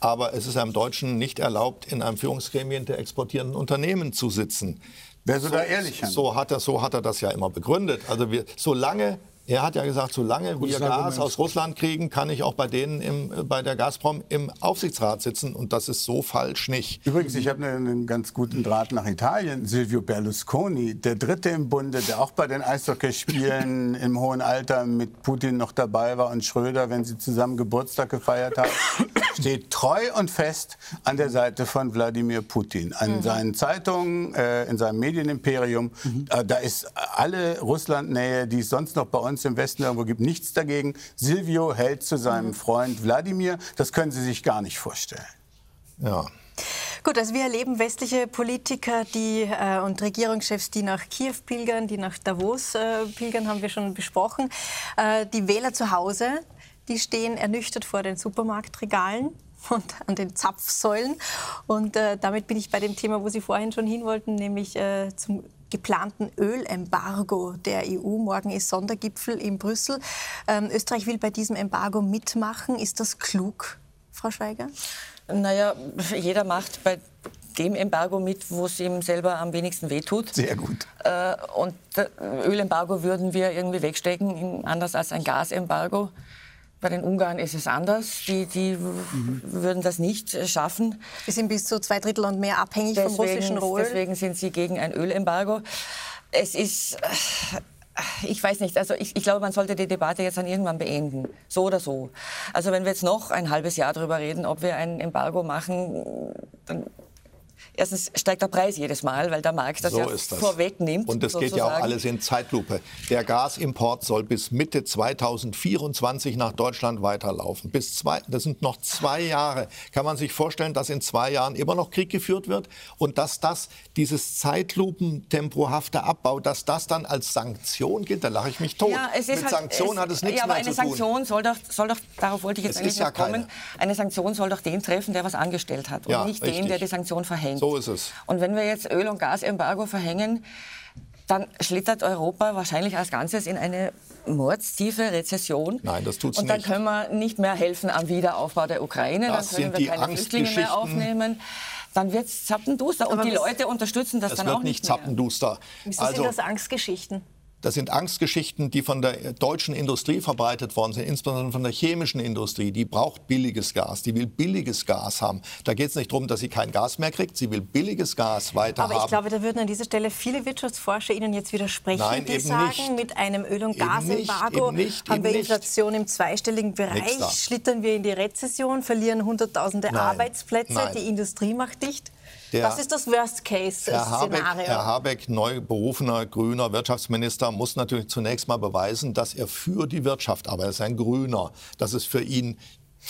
Aber es ist einem Deutschen nicht erlaubt, in einem Führungsgremien der exportierenden Unternehmen zu sitzen. Wer so, da ehrlich so hat, er, so hat er das ja immer begründet. Also wir, solange Er hat ja gesagt, solange wir Gas aus Russland kriegen, kann ich auch bei denen im, bei der Gazprom im Aufsichtsrat sitzen. Und das ist so falsch nicht. Übrigens, ich habe einen ganz guten Draht nach Italien. Silvio Berlusconi, der Dritte im Bunde, der auch bei den Eishockeyspielen [LAUGHS] im hohen Alter mit Putin noch dabei war und Schröder, wenn sie zusammen Geburtstag gefeiert haben, [COUGHS] steht treu und fest an der Seite von Wladimir Putin. An mhm. seinen Zeitungen, äh, in seinem Medienimperium. Mhm. Äh, da ist alle Russlandnähe, die es sonst noch bei uns uns im Westen irgendwo gibt, nichts dagegen. Silvio hält zu seinem mhm. Freund Wladimir. Das können Sie sich gar nicht vorstellen. Ja. Gut, also wir erleben westliche Politiker die, äh, und Regierungschefs, die nach Kiew pilgern, die nach Davos äh, pilgern, haben wir schon besprochen. Äh, die Wähler zu Hause, die stehen ernüchtert vor den Supermarktregalen und an den Zapfsäulen. Und äh, damit bin ich bei dem Thema, wo Sie vorhin schon hin wollten, nämlich äh, zum geplanten Ölembargo der EU. Morgen ist Sondergipfel in Brüssel. Ähm, Österreich will bei diesem Embargo mitmachen. Ist das klug, Frau Schweiger? Naja, jeder macht bei dem Embargo mit, wo es ihm selber am wenigsten wehtut. Sehr gut. Äh, und Ölembargo würden wir irgendwie wegstecken, anders als ein Gasembargo. Bei den Ungarn ist es anders. Die, die mhm. würden das nicht äh, schaffen. Sie sind bis zu zwei Drittel und mehr abhängig deswegen, vom russischen Öl. Deswegen sind sie gegen ein Ölembargo. Es ist äh, ich weiß nicht, also ich, ich, glaube, man sollte die Debatte jetzt dann irgendwann beenden. So oder so. Also wenn wir jetzt noch ein halbes Jahr darüber reden, ob wir ein Embargo machen, dann erstens steigt der Preis jedes Mal, weil der Markt das so ja das. vorwegnimmt. Und das geht ja auch alles in Zeitlupe. Der Gasimport soll bis Mitte 2024 nach Deutschland weiterlaufen. Bis zwei, das sind noch zwei Jahre. Kann man sich vorstellen, dass in zwei Jahren immer noch Krieg geführt wird und dass das dieses Zeitlupentempohafte Abbau, dass das dann als Sanktion gilt? Da lache ich mich tot. Ja, Mit halt, Sanktionen hat es nichts ja, aber mehr zu tun. eine Sanktion soll doch, soll doch, darauf wollte ich jetzt es eigentlich ja kommen, keine. eine Sanktion soll doch den treffen, der was angestellt hat und ja, nicht richtig. den, der die Sanktion verhängt. So ist es. Und wenn wir jetzt Öl- und Gasembargo verhängen, dann schlittert Europa wahrscheinlich als Ganzes in eine mordstiefe Rezession. Nein, das tut's nicht. Und dann nicht. können wir nicht mehr helfen am Wiederaufbau der Ukraine, das dann können wir keine Flüchtlinge mehr aufnehmen. Dann wird es zappenduster. Und die Leute unterstützen das dann auch nicht. Es wird nicht zappenduster. Wieso also, sind das Angstgeschichten? Das sind Angstgeschichten, die von der deutschen Industrie verbreitet worden sind, insbesondere von der chemischen Industrie. Die braucht billiges Gas, die will billiges Gas haben. Da geht es nicht darum, dass sie kein Gas mehr kriegt, sie will billiges Gas weiter Aber haben. ich glaube, da würden an dieser Stelle viele Wirtschaftsforscher Ihnen jetzt widersprechen, Nein, die sagen, nicht. mit einem Öl- und Gasembargo haben wir Inflation im zweistelligen Bereich, schlittern wir in die Rezession, verlieren Hunderttausende Nein. Arbeitsplätze, Nein. die Industrie macht dicht. Der, das ist das Worst-Case-Szenario. Herr Habeck, neu berufener grüner Wirtschaftsminister, muss natürlich zunächst mal beweisen, dass er für die Wirtschaft arbeitet. Er ist ein Grüner. Das ist für ihn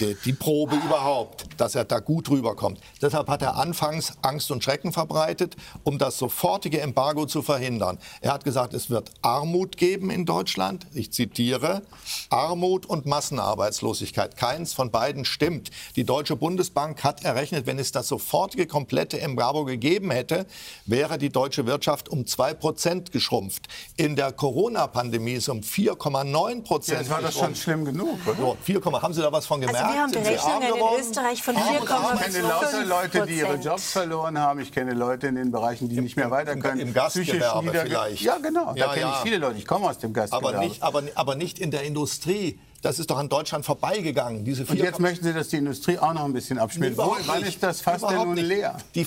die, die, Probe überhaupt, dass er da gut rüberkommt. Deshalb hat er anfangs Angst und Schrecken verbreitet, um das sofortige Embargo zu verhindern. Er hat gesagt, es wird Armut geben in Deutschland. Ich zitiere, Armut und Massenarbeitslosigkeit. Keins von beiden stimmt. Die Deutsche Bundesbank hat errechnet, wenn es das sofortige komplette Embargo gegeben hätte, wäre die deutsche Wirtschaft um 2 Prozent geschrumpft. In der Corona-Pandemie ist um 4,9 Prozent. Ja, das war das schon schlimm genug, oder? So, 4, haben Sie da was von gemerkt? Also wir haben Berechnungen in Österreich von 4,5 Ich kenne lauter Leute, die ihre Jobs verloren haben. Ich kenne Leute in den Bereichen, die nicht mehr weiter können. Im, im Gastgewerbe vielleicht. Ja, genau. Ja, da kenne ja. ich viele Leute. Ich komme aus dem Gastgewerbe. Aber nicht, aber, aber nicht in der Industrie. Das ist doch an Deutschland vorbeigegangen. Diese Und jetzt möchten Sie, dass die Industrie auch noch ein bisschen abspielt. Wo, wann ist das fast denn nun leer? Die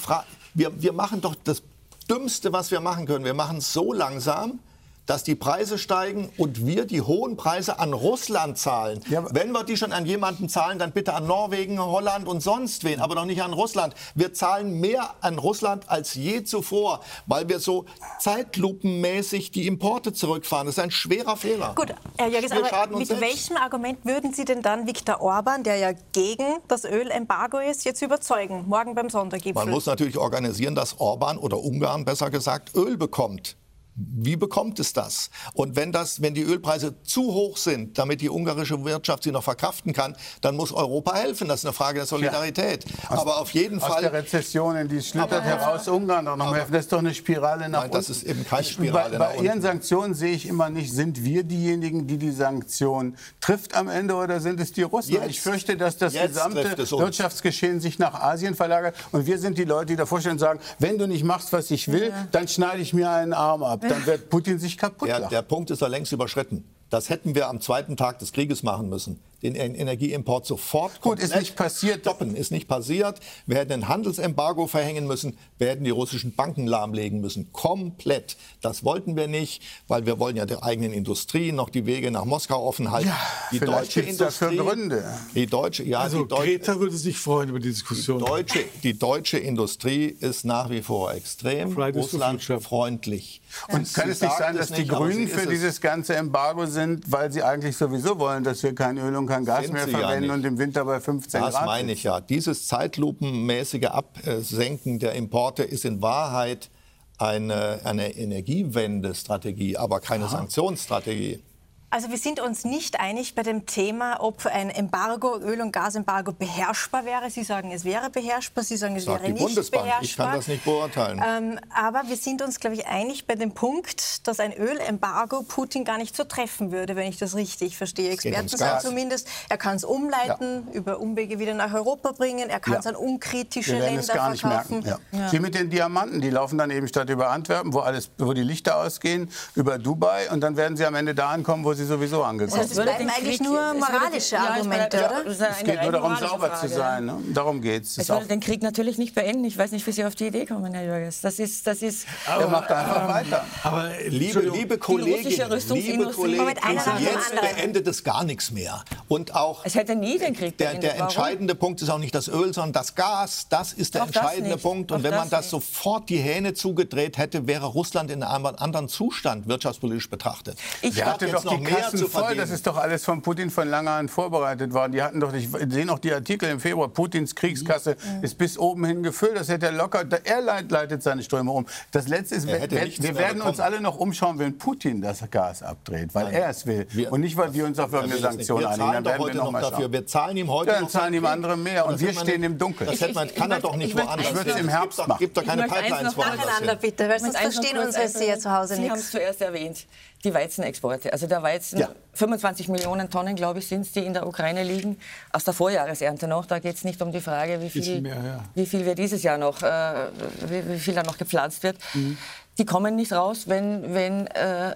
wir, wir machen doch das Dümmste, was wir machen können. Wir machen es so langsam, dass die Preise steigen und wir die hohen Preise an Russland zahlen. Ja, Wenn wir die schon an jemanden zahlen, dann bitte an Norwegen, Holland und sonst wen, aber doch nicht an Russland. Wir zahlen mehr an Russland als je zuvor, weil wir so zeitlupenmäßig die Importe zurückfahren. Das ist ein schwerer Fehler. Gut, Herr Jörges, aber mit selbst. welchem Argument würden Sie denn dann Viktor Orban, der ja gegen das Ölembargo ist, jetzt überzeugen, morgen beim Sondergipfel? Man muss natürlich organisieren, dass Orban oder Ungarn besser gesagt Öl bekommt. Wie bekommt es das? Und wenn, das, wenn die Ölpreise zu hoch sind, damit die ungarische Wirtschaft sie noch verkraften kann, dann muss Europa helfen. Das ist eine Frage der Solidarität. Ja. aber auf jeden aus Fall. Aus der Rezession, in die schlittert heraus Ungarn doch noch helfen. Das ist doch eine Spirale nach Nein, das ist eben keine Spirale Bei, bei Ihren Sanktionen sehe ich immer nicht, sind wir diejenigen, die die Sanktion trifft am Ende oder sind es die Russen? Jetzt, ich fürchte, dass das gesamte Wirtschaftsgeschehen sich nach Asien verlagert und wir sind die Leute, die davor stehen und sagen, wenn du nicht machst, was ich will, ja. dann schneide ich mir einen Arm ab dann wird Putin sich kaputt der, der Punkt ist da längst überschritten. Das hätten wir am zweiten Tag des Krieges machen müssen den Energieimport sofort Gut, ist nicht passiert. stoppen. Ist nicht passiert. Wir hätten ein Handelsembargo verhängen müssen. Wir hätten die russischen Banken lahmlegen müssen. Komplett. Das wollten wir nicht, weil wir wollen ja der eigenen Industrie noch die Wege nach Moskau offen halten. Ja, die deutsche Industrie. Gründe. Die deutsche, ja, also die deutsche, Greta würde sich freuen über die Diskussion. Die deutsche, die deutsche Industrie ist nach wie vor extrem russlandfreundlich. Und kann es nicht sein, dass die Grünen für dieses ganze Embargo sind, weil sie eigentlich sowieso wollen, dass wir kein Öl und kein Gas mehr verwenden ja und im Winter bei 15 das Grad. Das meine ich ja. Dieses zeitlupenmäßige Absenken der Importe ist in Wahrheit eine, eine Energiewende-Strategie, aber keine. Sanktionsstrategie. Also wir sind uns nicht einig bei dem Thema, ob ein Embargo, Öl- und Gasembargo beherrschbar wäre. Sie sagen, es wäre beherrschbar. Sie sagen, es Sagt wäre die nicht Bundesbank. beherrschbar. Ich kann das nicht beurteilen. Ähm, aber wir sind uns, glaube ich, einig bei dem Punkt, dass ein Ölembargo Putin gar nicht so treffen würde, wenn ich das richtig verstehe. Experten sagen zumindest, er kann es umleiten, ja. über Umwege wieder nach Europa bringen, er kann es ja. an unkritische wir Länder es gar nicht verkaufen. Merken. Ja. Sie mit den Diamanten, die laufen dann eben statt über Antwerpen, wo, alles, wo die Lichter ausgehen, über Dubai und dann werden sie am Ende da ankommen, wo sie sowieso angekommen das heißt, es bleiben eigentlich nur moralische Argumente, ja, oder? es geht nur darum, sauber Frage, zu sein. Ne? Darum geht es. Es würde den Krieg natürlich nicht beenden. Ich weiß nicht, wie Sie auf die Idee kommen, Herr Jürgens. Das ist, das ist. Aber, er macht einfach ähm, weiter. Aber liebe, liebe Kolleginnen, liebe Kollegen, jetzt beendet es gar nichts mehr. Und auch. Es hätte nie den Krieg beendet. Der, der entscheidende Punkt ist auch nicht das Öl, sondern das Gas. Das ist der auch entscheidende Punkt. Und wenn man das, das sofort die Hähne zugedreht hätte, wäre Russland in einem anderen Zustand wirtschaftspolitisch betrachtet. Ich hatte doch die Kassen voll. Das ist doch alles von Putin von langer an vorbereitet worden. Die hatten doch, ich sehe noch die Artikel im Februar, Putins Kriegskasse mhm. ist bis oben hin gefüllt. Das hätte er locker, er leitet seine Ströme um. Das Letzte ist, wir, wir werden uns alle noch umschauen, wenn Putin das Gas abdreht, weil Nein. er es will. Wir, und nicht, weil wir uns auf irgendeine Sanktion einigen. Dann werden wir noch, noch dafür. Wir zahlen ihm heute ja, dann zahlen ihm andere mehr und wir stehen im Dunkeln. Das man, kann er doch nicht woanders. Ich würde es im Herbst machen. Gibt doch keine Pipelines woanders bitte, weil sonst verstehen unsere Seher zu Hause nichts. Sie haben es zuerst erwähnt die Weizenexporte. Also der Weizen, ja. 25 Millionen Tonnen, glaube ich, sind es, die in der Ukraine liegen, aus der Vorjahresernte noch. Da geht es nicht um die Frage, wie viel, mehr, ja. wie viel wir dieses Jahr noch, äh, wie, wie, viel da noch gepflanzt wird. Mhm. Die kommen nicht raus, wenn, wenn äh,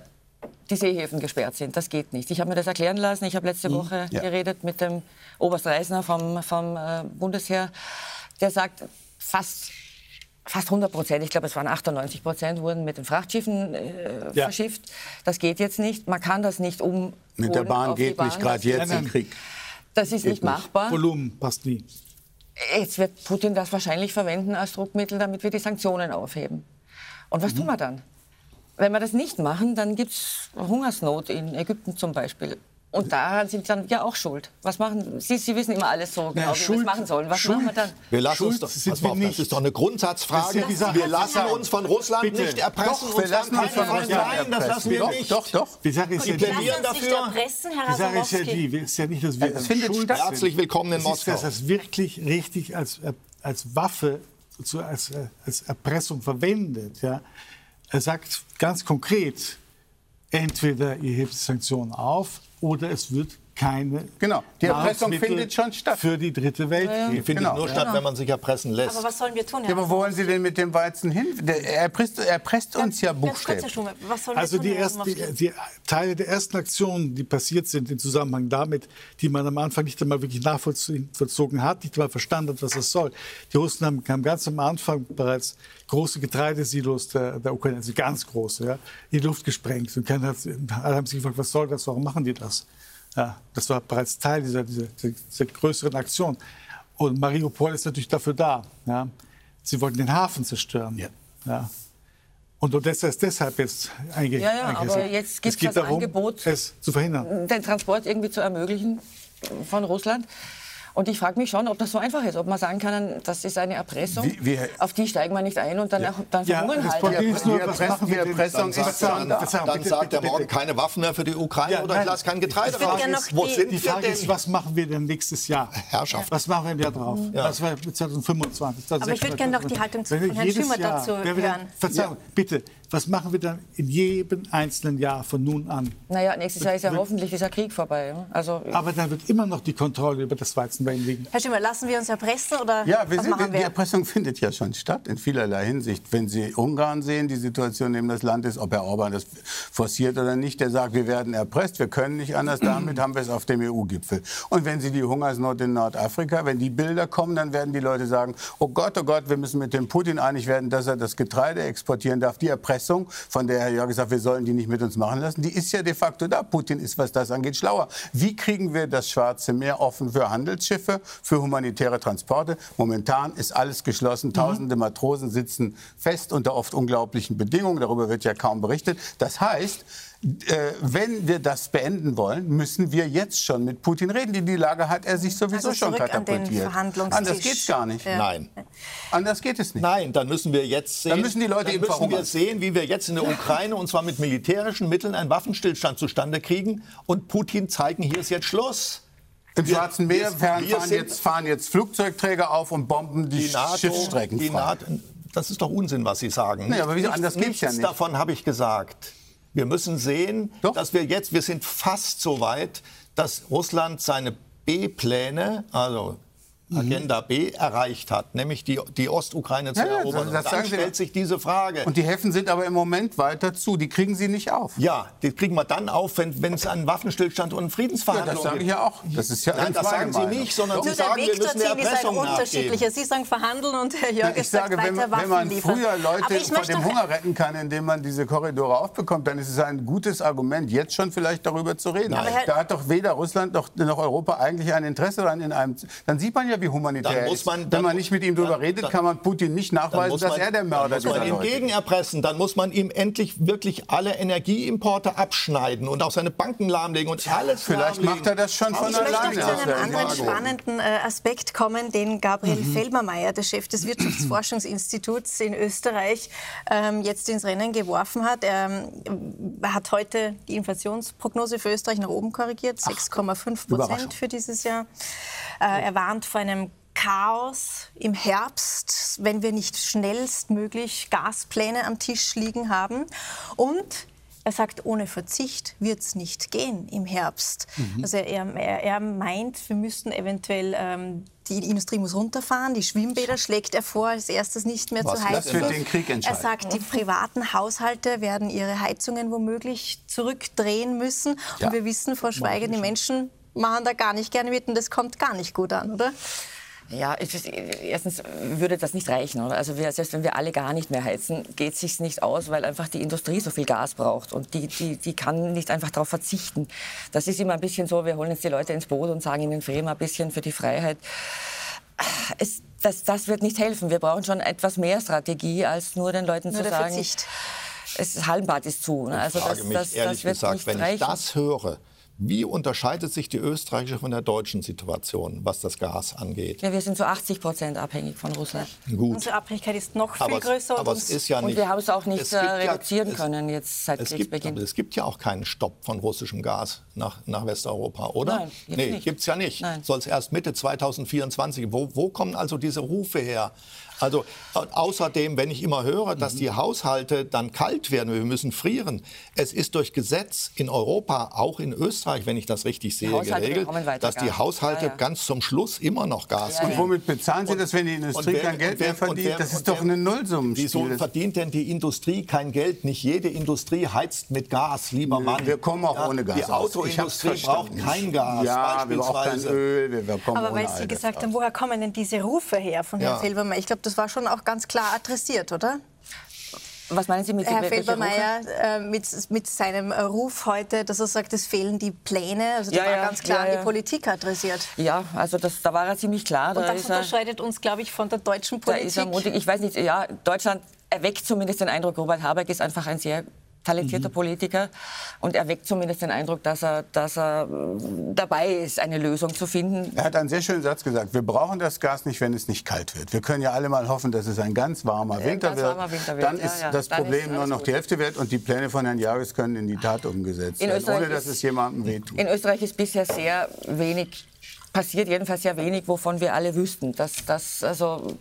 die Seehäfen gesperrt sind. Das geht nicht. Ich habe mir das erklären lassen. Ich habe letzte mhm. Woche ja. geredet mit dem Oberst Reisner vom, vom äh, Bundesheer. Der sagt, fast fast 100 Prozent, ich glaube es waren 98 Prozent, wurden mit den Frachtschiffen äh, ja. verschifft. Das geht jetzt nicht. Man kann das nicht um. Mit der Bahn geht Bahn. nicht, gerade jetzt im Krieg. Das ist geht nicht machbar. Nicht. Volumen passt nie. Jetzt wird Putin das wahrscheinlich verwenden als Druckmittel, damit wir die Sanktionen aufheben. Und was mhm. tun wir dann? Wenn wir das nicht machen, dann gibt es Hungersnot in Ägypten zum Beispiel. Und daran sind dann ja auch schuld. Was machen Sie? Sie wissen immer alles so genau, wie wir es machen sollen. Was Schuld, machen wir dann? Wir lassen Schuld uns doch, wir das ist doch eine Grundsatzfrage. Wir lassen uns von Russland Bitte. nicht erpressen. Doch, wir lassen uns von Russland Nein, das lassen wir doch, nicht. Doch, doch. Die Sache ist ja die, dafür. die Sache ist ja die, es ist ja nicht, dass wir es findet Schuld Herzlich willkommen in Moskau. Ist das wirklich richtig als, als Waffe, als, als Erpressung verwendet? Ja? Er sagt ganz konkret, entweder ihr hebt Sanktionen auf oder es wird keine Genau, die Erpressung findet schon statt. Für die dritte Welt. Ja, ja. Die findet genau. nur statt, genau. wenn man sich erpressen lässt. Aber was sollen wir tun? Ja, aber wo wollen Sie denn mit dem Weizen hin? Er presst, er presst uns ja buchstäblich. Also die, ersten, die, die, Teile der ersten Aktionen, die passiert sind im Zusammenhang damit, die man am Anfang nicht einmal wirklich nachvollzogen hat, nicht einmal verstanden hat, was das soll. Die Russen haben, haben ganz am Anfang bereits große Getreidesilos der, der Ukraine, also ganz große, ja, in die Luft gesprengt. Und keiner hat, alle haben sich gefragt, was soll das, warum machen die das? Ja, das war bereits Teil dieser, dieser, dieser, größeren Aktion. Und Mariupol ist natürlich dafür da. Ja. Sie wollten den Hafen zerstören. Ja. ja. Und Odessa ist deshalb jetzt eingegangen. Ja, ja, aber jetzt gibt es das darum, Angebot, es zu verhindern. den Transport irgendwie zu ermöglichen von Russland. Und ich frage mich schon, ob das so einfach ist, ob man sagen kann, das ist eine Erpressung, wie, wie, auf die steigen wir nicht ein und dann, ja. dann verhungern ja, halt. Ist nur, was machen wir Erpressung dann, ist dann, dann, dann sagt er morgen keine Waffen mehr für die Ukraine ja, oder ich lasse kein Getreide raus. Wo sind die Frage ist, was machen wir denn nächstes Jahr? Herrschaft. Was machen wir denn da drauf? Ja. Das war 2025. Aber ich würde gerne noch die Haltung von Herrn Schimmer dazu hören. Verzeihung, bitte. Was machen wir dann in jedem einzelnen Jahr von nun an? Naja, nächstes Jahr ist ja hoffentlich dieser Krieg vorbei. Also, aber dann wird immer noch die Kontrolle über das Weizenwein liegen. Herr Schimmer, lassen wir uns erpressen oder ja, wir was sind, machen wir? Die Erpressung findet ja schon statt in vielerlei Hinsicht. Wenn Sie Ungarn sehen, die Situation in das Land ist, ob Herr Orban das forciert oder nicht, der sagt, wir werden erpresst, wir können nicht anders, [CLEARS THROAT] damit haben wir es auf dem EU-Gipfel. Und wenn Sie die Hungersnot in Nordafrika, wenn die Bilder kommen, dann werden die Leute sagen, oh Gott, oh Gott, wir müssen mit dem Putin einig werden, dass er das Getreide exportieren darf. Die Erpressung, von der Herr Jörg sagt, wir sollen die nicht mit uns machen lassen, die ist ja de facto da. Putin ist, was das angeht, schlauer. Wie kriegen wir das Schwarze Meer offen für Handelsschiffe, für humanitäre Transporte? Momentan ist alles geschlossen. Tausende Matrosen sitzen fest unter oft unglaublichen Bedingungen. Darüber wird ja kaum berichtet. Das heißt, wenn wir das beenden wollen, müssen wir jetzt schon mit Putin reden. In die Lage hat er sich sowieso also schon katapultiert. Anders geht es gar nicht. Ja. Nein. Anders geht es nicht. Nein, dann müssen wir jetzt sehen, dann müssen die Leute dann müssen wir sehen, wie wir jetzt in der Ukraine und zwar mit militärischen Mitteln einen Waffenstillstand zustande kriegen und Putin zeigen, hier ist jetzt Schluss. Im Schwarzen Meer fahren, fahren, jetzt, fahren, jetzt, Flugzeugträger auf und bomben die, die NATO, Schiffsstrecken die NATO, das ist doch Unsinn, was Sie sagen. Nee, aber wie, nichts, anders geht's ja nicht. davon habe ich gesagt. Wir müssen sehen, Doch. dass wir jetzt, wir sind fast so weit, dass Russland seine B-Pläne, also Agenda B erreicht hat, nämlich die, die Ostukraine zu ja, erobern. Das, das dann stellt sich diese Frage. Und die Häfen sind aber im Moment weiter zu. Die kriegen sie nicht auf. Ja, die kriegen wir dann auf, wenn, wenn es einen Waffenstillstand und einen Friedensverhandlungen gibt. Ja, das sage ich ja auch. Das ist ja Nein, das sagen Sie nicht, sondern Doch. Sie sagen, wir müssen der Erpressung ist unterschiedlicher. Sie sagen verhandeln und Herr Jörg ich sage, wenn, wenn man früher Leute vor dem Hunger retten kann, indem man diese Korridore aufbekommt, dann ist es ein gutes Argument, jetzt schon vielleicht darüber zu reden. Da hat doch weder Russland noch, noch Europa eigentlich ein Interesse daran in einem. Dann sieht man ja, wie humanitär ist man, Wenn man nicht mit ihm darüber redet, kann man Putin nicht nachweisen, dass er der Mörder ist. Dann muss man ihm gegenerpressen. Dann muss man ihm endlich wirklich alle Energieimporte abschneiden und auch seine Banken lahmlegen und alles Vielleicht macht er das schon von alleine. Ich möchte noch zu einem anderen spannenden äh, Aspekt kommen, den Gabriel mhm. Felbermeier, der Chef des Wirtschaftsforschungsinstituts in Österreich, ähm, jetzt ins Rennen geworfen hat. Er ähm, hat heute die Inflationsprognose für Österreich nach oben korrigiert, 6,5 Prozent für dieses Jahr. Äh, er warnt vor einem Chaos im Herbst, wenn wir nicht schnellstmöglich Gaspläne am Tisch liegen haben. Und er sagt, ohne Verzicht wird es nicht gehen im Herbst. Mhm. Also er, er, er, meint, wir müssten eventuell ähm, die Industrie muss runterfahren, die Schwimmbäder schlägt er vor, als erstes nicht mehr Was zu heizen. Das wird den Krieg entscheiden. Er sagt, die privaten Haushalte werden ihre Heizungen womöglich zurückdrehen müssen. Ja. Und wir wissen, Frau Schweiger, die Menschen machen da gar nicht gerne mit und das kommt gar nicht gut an, oder? Ja, erstens würde das nicht reichen. Oder? Also wir, selbst wenn wir alle gar nicht mehr heizen, geht es sich nicht aus, weil einfach die Industrie so viel Gas braucht und die, die, die kann nicht einfach darauf verzichten. Das ist immer ein bisschen so, wir holen jetzt die Leute ins Boot und sagen ihnen, frieren ein bisschen für die Freiheit. Es, das, das wird nicht helfen. Wir brauchen schon etwas mehr Strategie, als nur den Leuten nur zu sagen, Verzicht. es Hallenbad ist zu. Ne? Also ich frage das, mich das, ehrlich das gesagt, wenn reichen. ich das höre, wie unterscheidet sich die österreichische von der deutschen Situation, was das Gas angeht? Ja, wir sind zu 80 Prozent abhängig von Russland. Gut. Unsere Abhängigkeit ist noch viel aber größer. Aber es ist ja nicht, und wir haben es auch nicht es reduzieren ja, können jetzt seit es Kriegsbeginn. Gibt, es gibt ja auch keinen Stopp von russischem Gas nach, nach Westeuropa, oder? Nein, nee, gibt es ja nicht. Soll es erst Mitte 2024. Wo, wo kommen also diese Rufe her? Also außerdem, wenn ich immer höre, dass die Haushalte dann kalt werden, wir müssen frieren. Es ist durch Gesetz in Europa, auch in Österreich, wenn ich das richtig sehe, geregelt, dass die Haushalte ja, ja. ganz zum Schluss immer noch Gas ja, Und womit bezahlen Sie das, wenn die Industrie wer, kein Geld wer, mehr verdient? Wer, das ist doch eine Nullsummenspiel. Wieso verdient denn die Industrie kein Geld? Nicht jede Industrie heizt mit Gas, lieber Mann. Wir kommen auch ohne Gas Die Autoindustrie braucht kein Gas, ja, wir brauchen kein Öl. Wir Aber weil Sie gesagt haben, woher kommen denn diese Rufe her von Herrn Silbermann? Ich glaube, das war schon auch ganz klar adressiert, oder? Was meinen Sie mit Herr Felbermeier äh, mit, mit seinem Ruf heute, dass er sagt, es fehlen die Pläne. Also der ja, war ja, ganz klar ja, an die Politik adressiert. Ja, also das, da war er ziemlich klar. Und da das unterscheidet er, uns, glaube ich, von der deutschen Politik. Da ist er mutig. Ich weiß nicht, ja, Deutschland erweckt zumindest den Eindruck, Robert Habeck ist einfach ein sehr talentierter mhm. Politiker und er weckt zumindest den Eindruck, dass er, dass er äh, dabei ist, eine Lösung zu finden. Er hat einen sehr schönen Satz gesagt, wir brauchen das Gas nicht, wenn es nicht kalt wird. Wir können ja alle mal hoffen, dass es ein ganz warmer Winter, ganz wird. Warmer Winter wird. Dann ja, ist ja. das Dann Problem ist nur noch gut. die Hälfte wert und die Pläne von Herrn Jahres können in die Tat umgesetzt werden, ohne dass es jemandem wehtut. In Österreich ist bisher sehr wenig passiert jedenfalls sehr wenig, wovon wir alle wüssten. Dass, dass, also,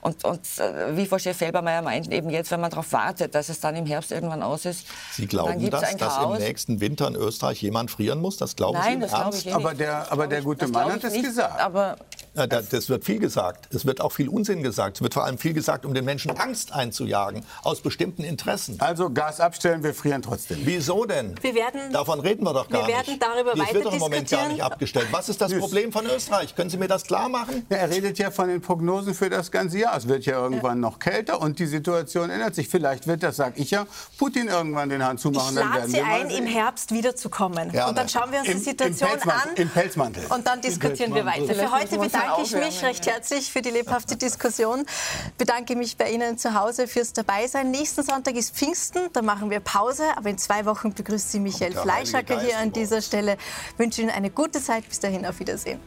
und, und äh, wie Frau Chef-Felbermeier meint, eben jetzt, wenn man darauf wartet, dass es dann im Herbst irgendwann aus ist. Sie glauben das, dass im nächsten Winter in Österreich jemand frieren muss? Das glauben Nein, Sie im Ernst? Ich eh aber der, aber der gute Mann hat es gesagt. Aber ja, das, das wird viel gesagt. Es wird auch viel Unsinn gesagt. Es wird vor allem viel gesagt, um den Menschen Angst einzujagen, aus bestimmten Interessen. Also Gas abstellen, wir frieren trotzdem. Wieso denn? Wir werden, Davon reden wir doch gar wir werden nicht. Darüber das weiter wird doch im Moment gar diskutieren. nicht abgestellt. Was ist das Problem von Österreich? Können Sie mir das klar machen? Ja, er redet ja von den Prognosen für das ganze Jahr. Es wird ja irgendwann noch kälter und die Situation ändert sich. Vielleicht wird, das sage ich ja, Putin irgendwann den Hahn zumachen. Ich dann lade Sie ein, im Herbst wiederzukommen. Gerne. Und dann schauen wir uns Im- die im Situation Pelzmantel, an. im Pelzmantel. Und dann diskutieren wir weiter. Für heute uns bedanke ich mich recht herzlich für die lebhafte Diskussion. Bedanke mich bei Ihnen zu Hause fürs Dabeisein. Nächsten Sonntag ist Pfingsten, da machen wir Pause. Aber in zwei Wochen begrüßt Sie Michael Fleischacker hier an dieser Stelle. wünsche Ihnen eine gute Zeit. Bis dahin, auf Wiedersehen.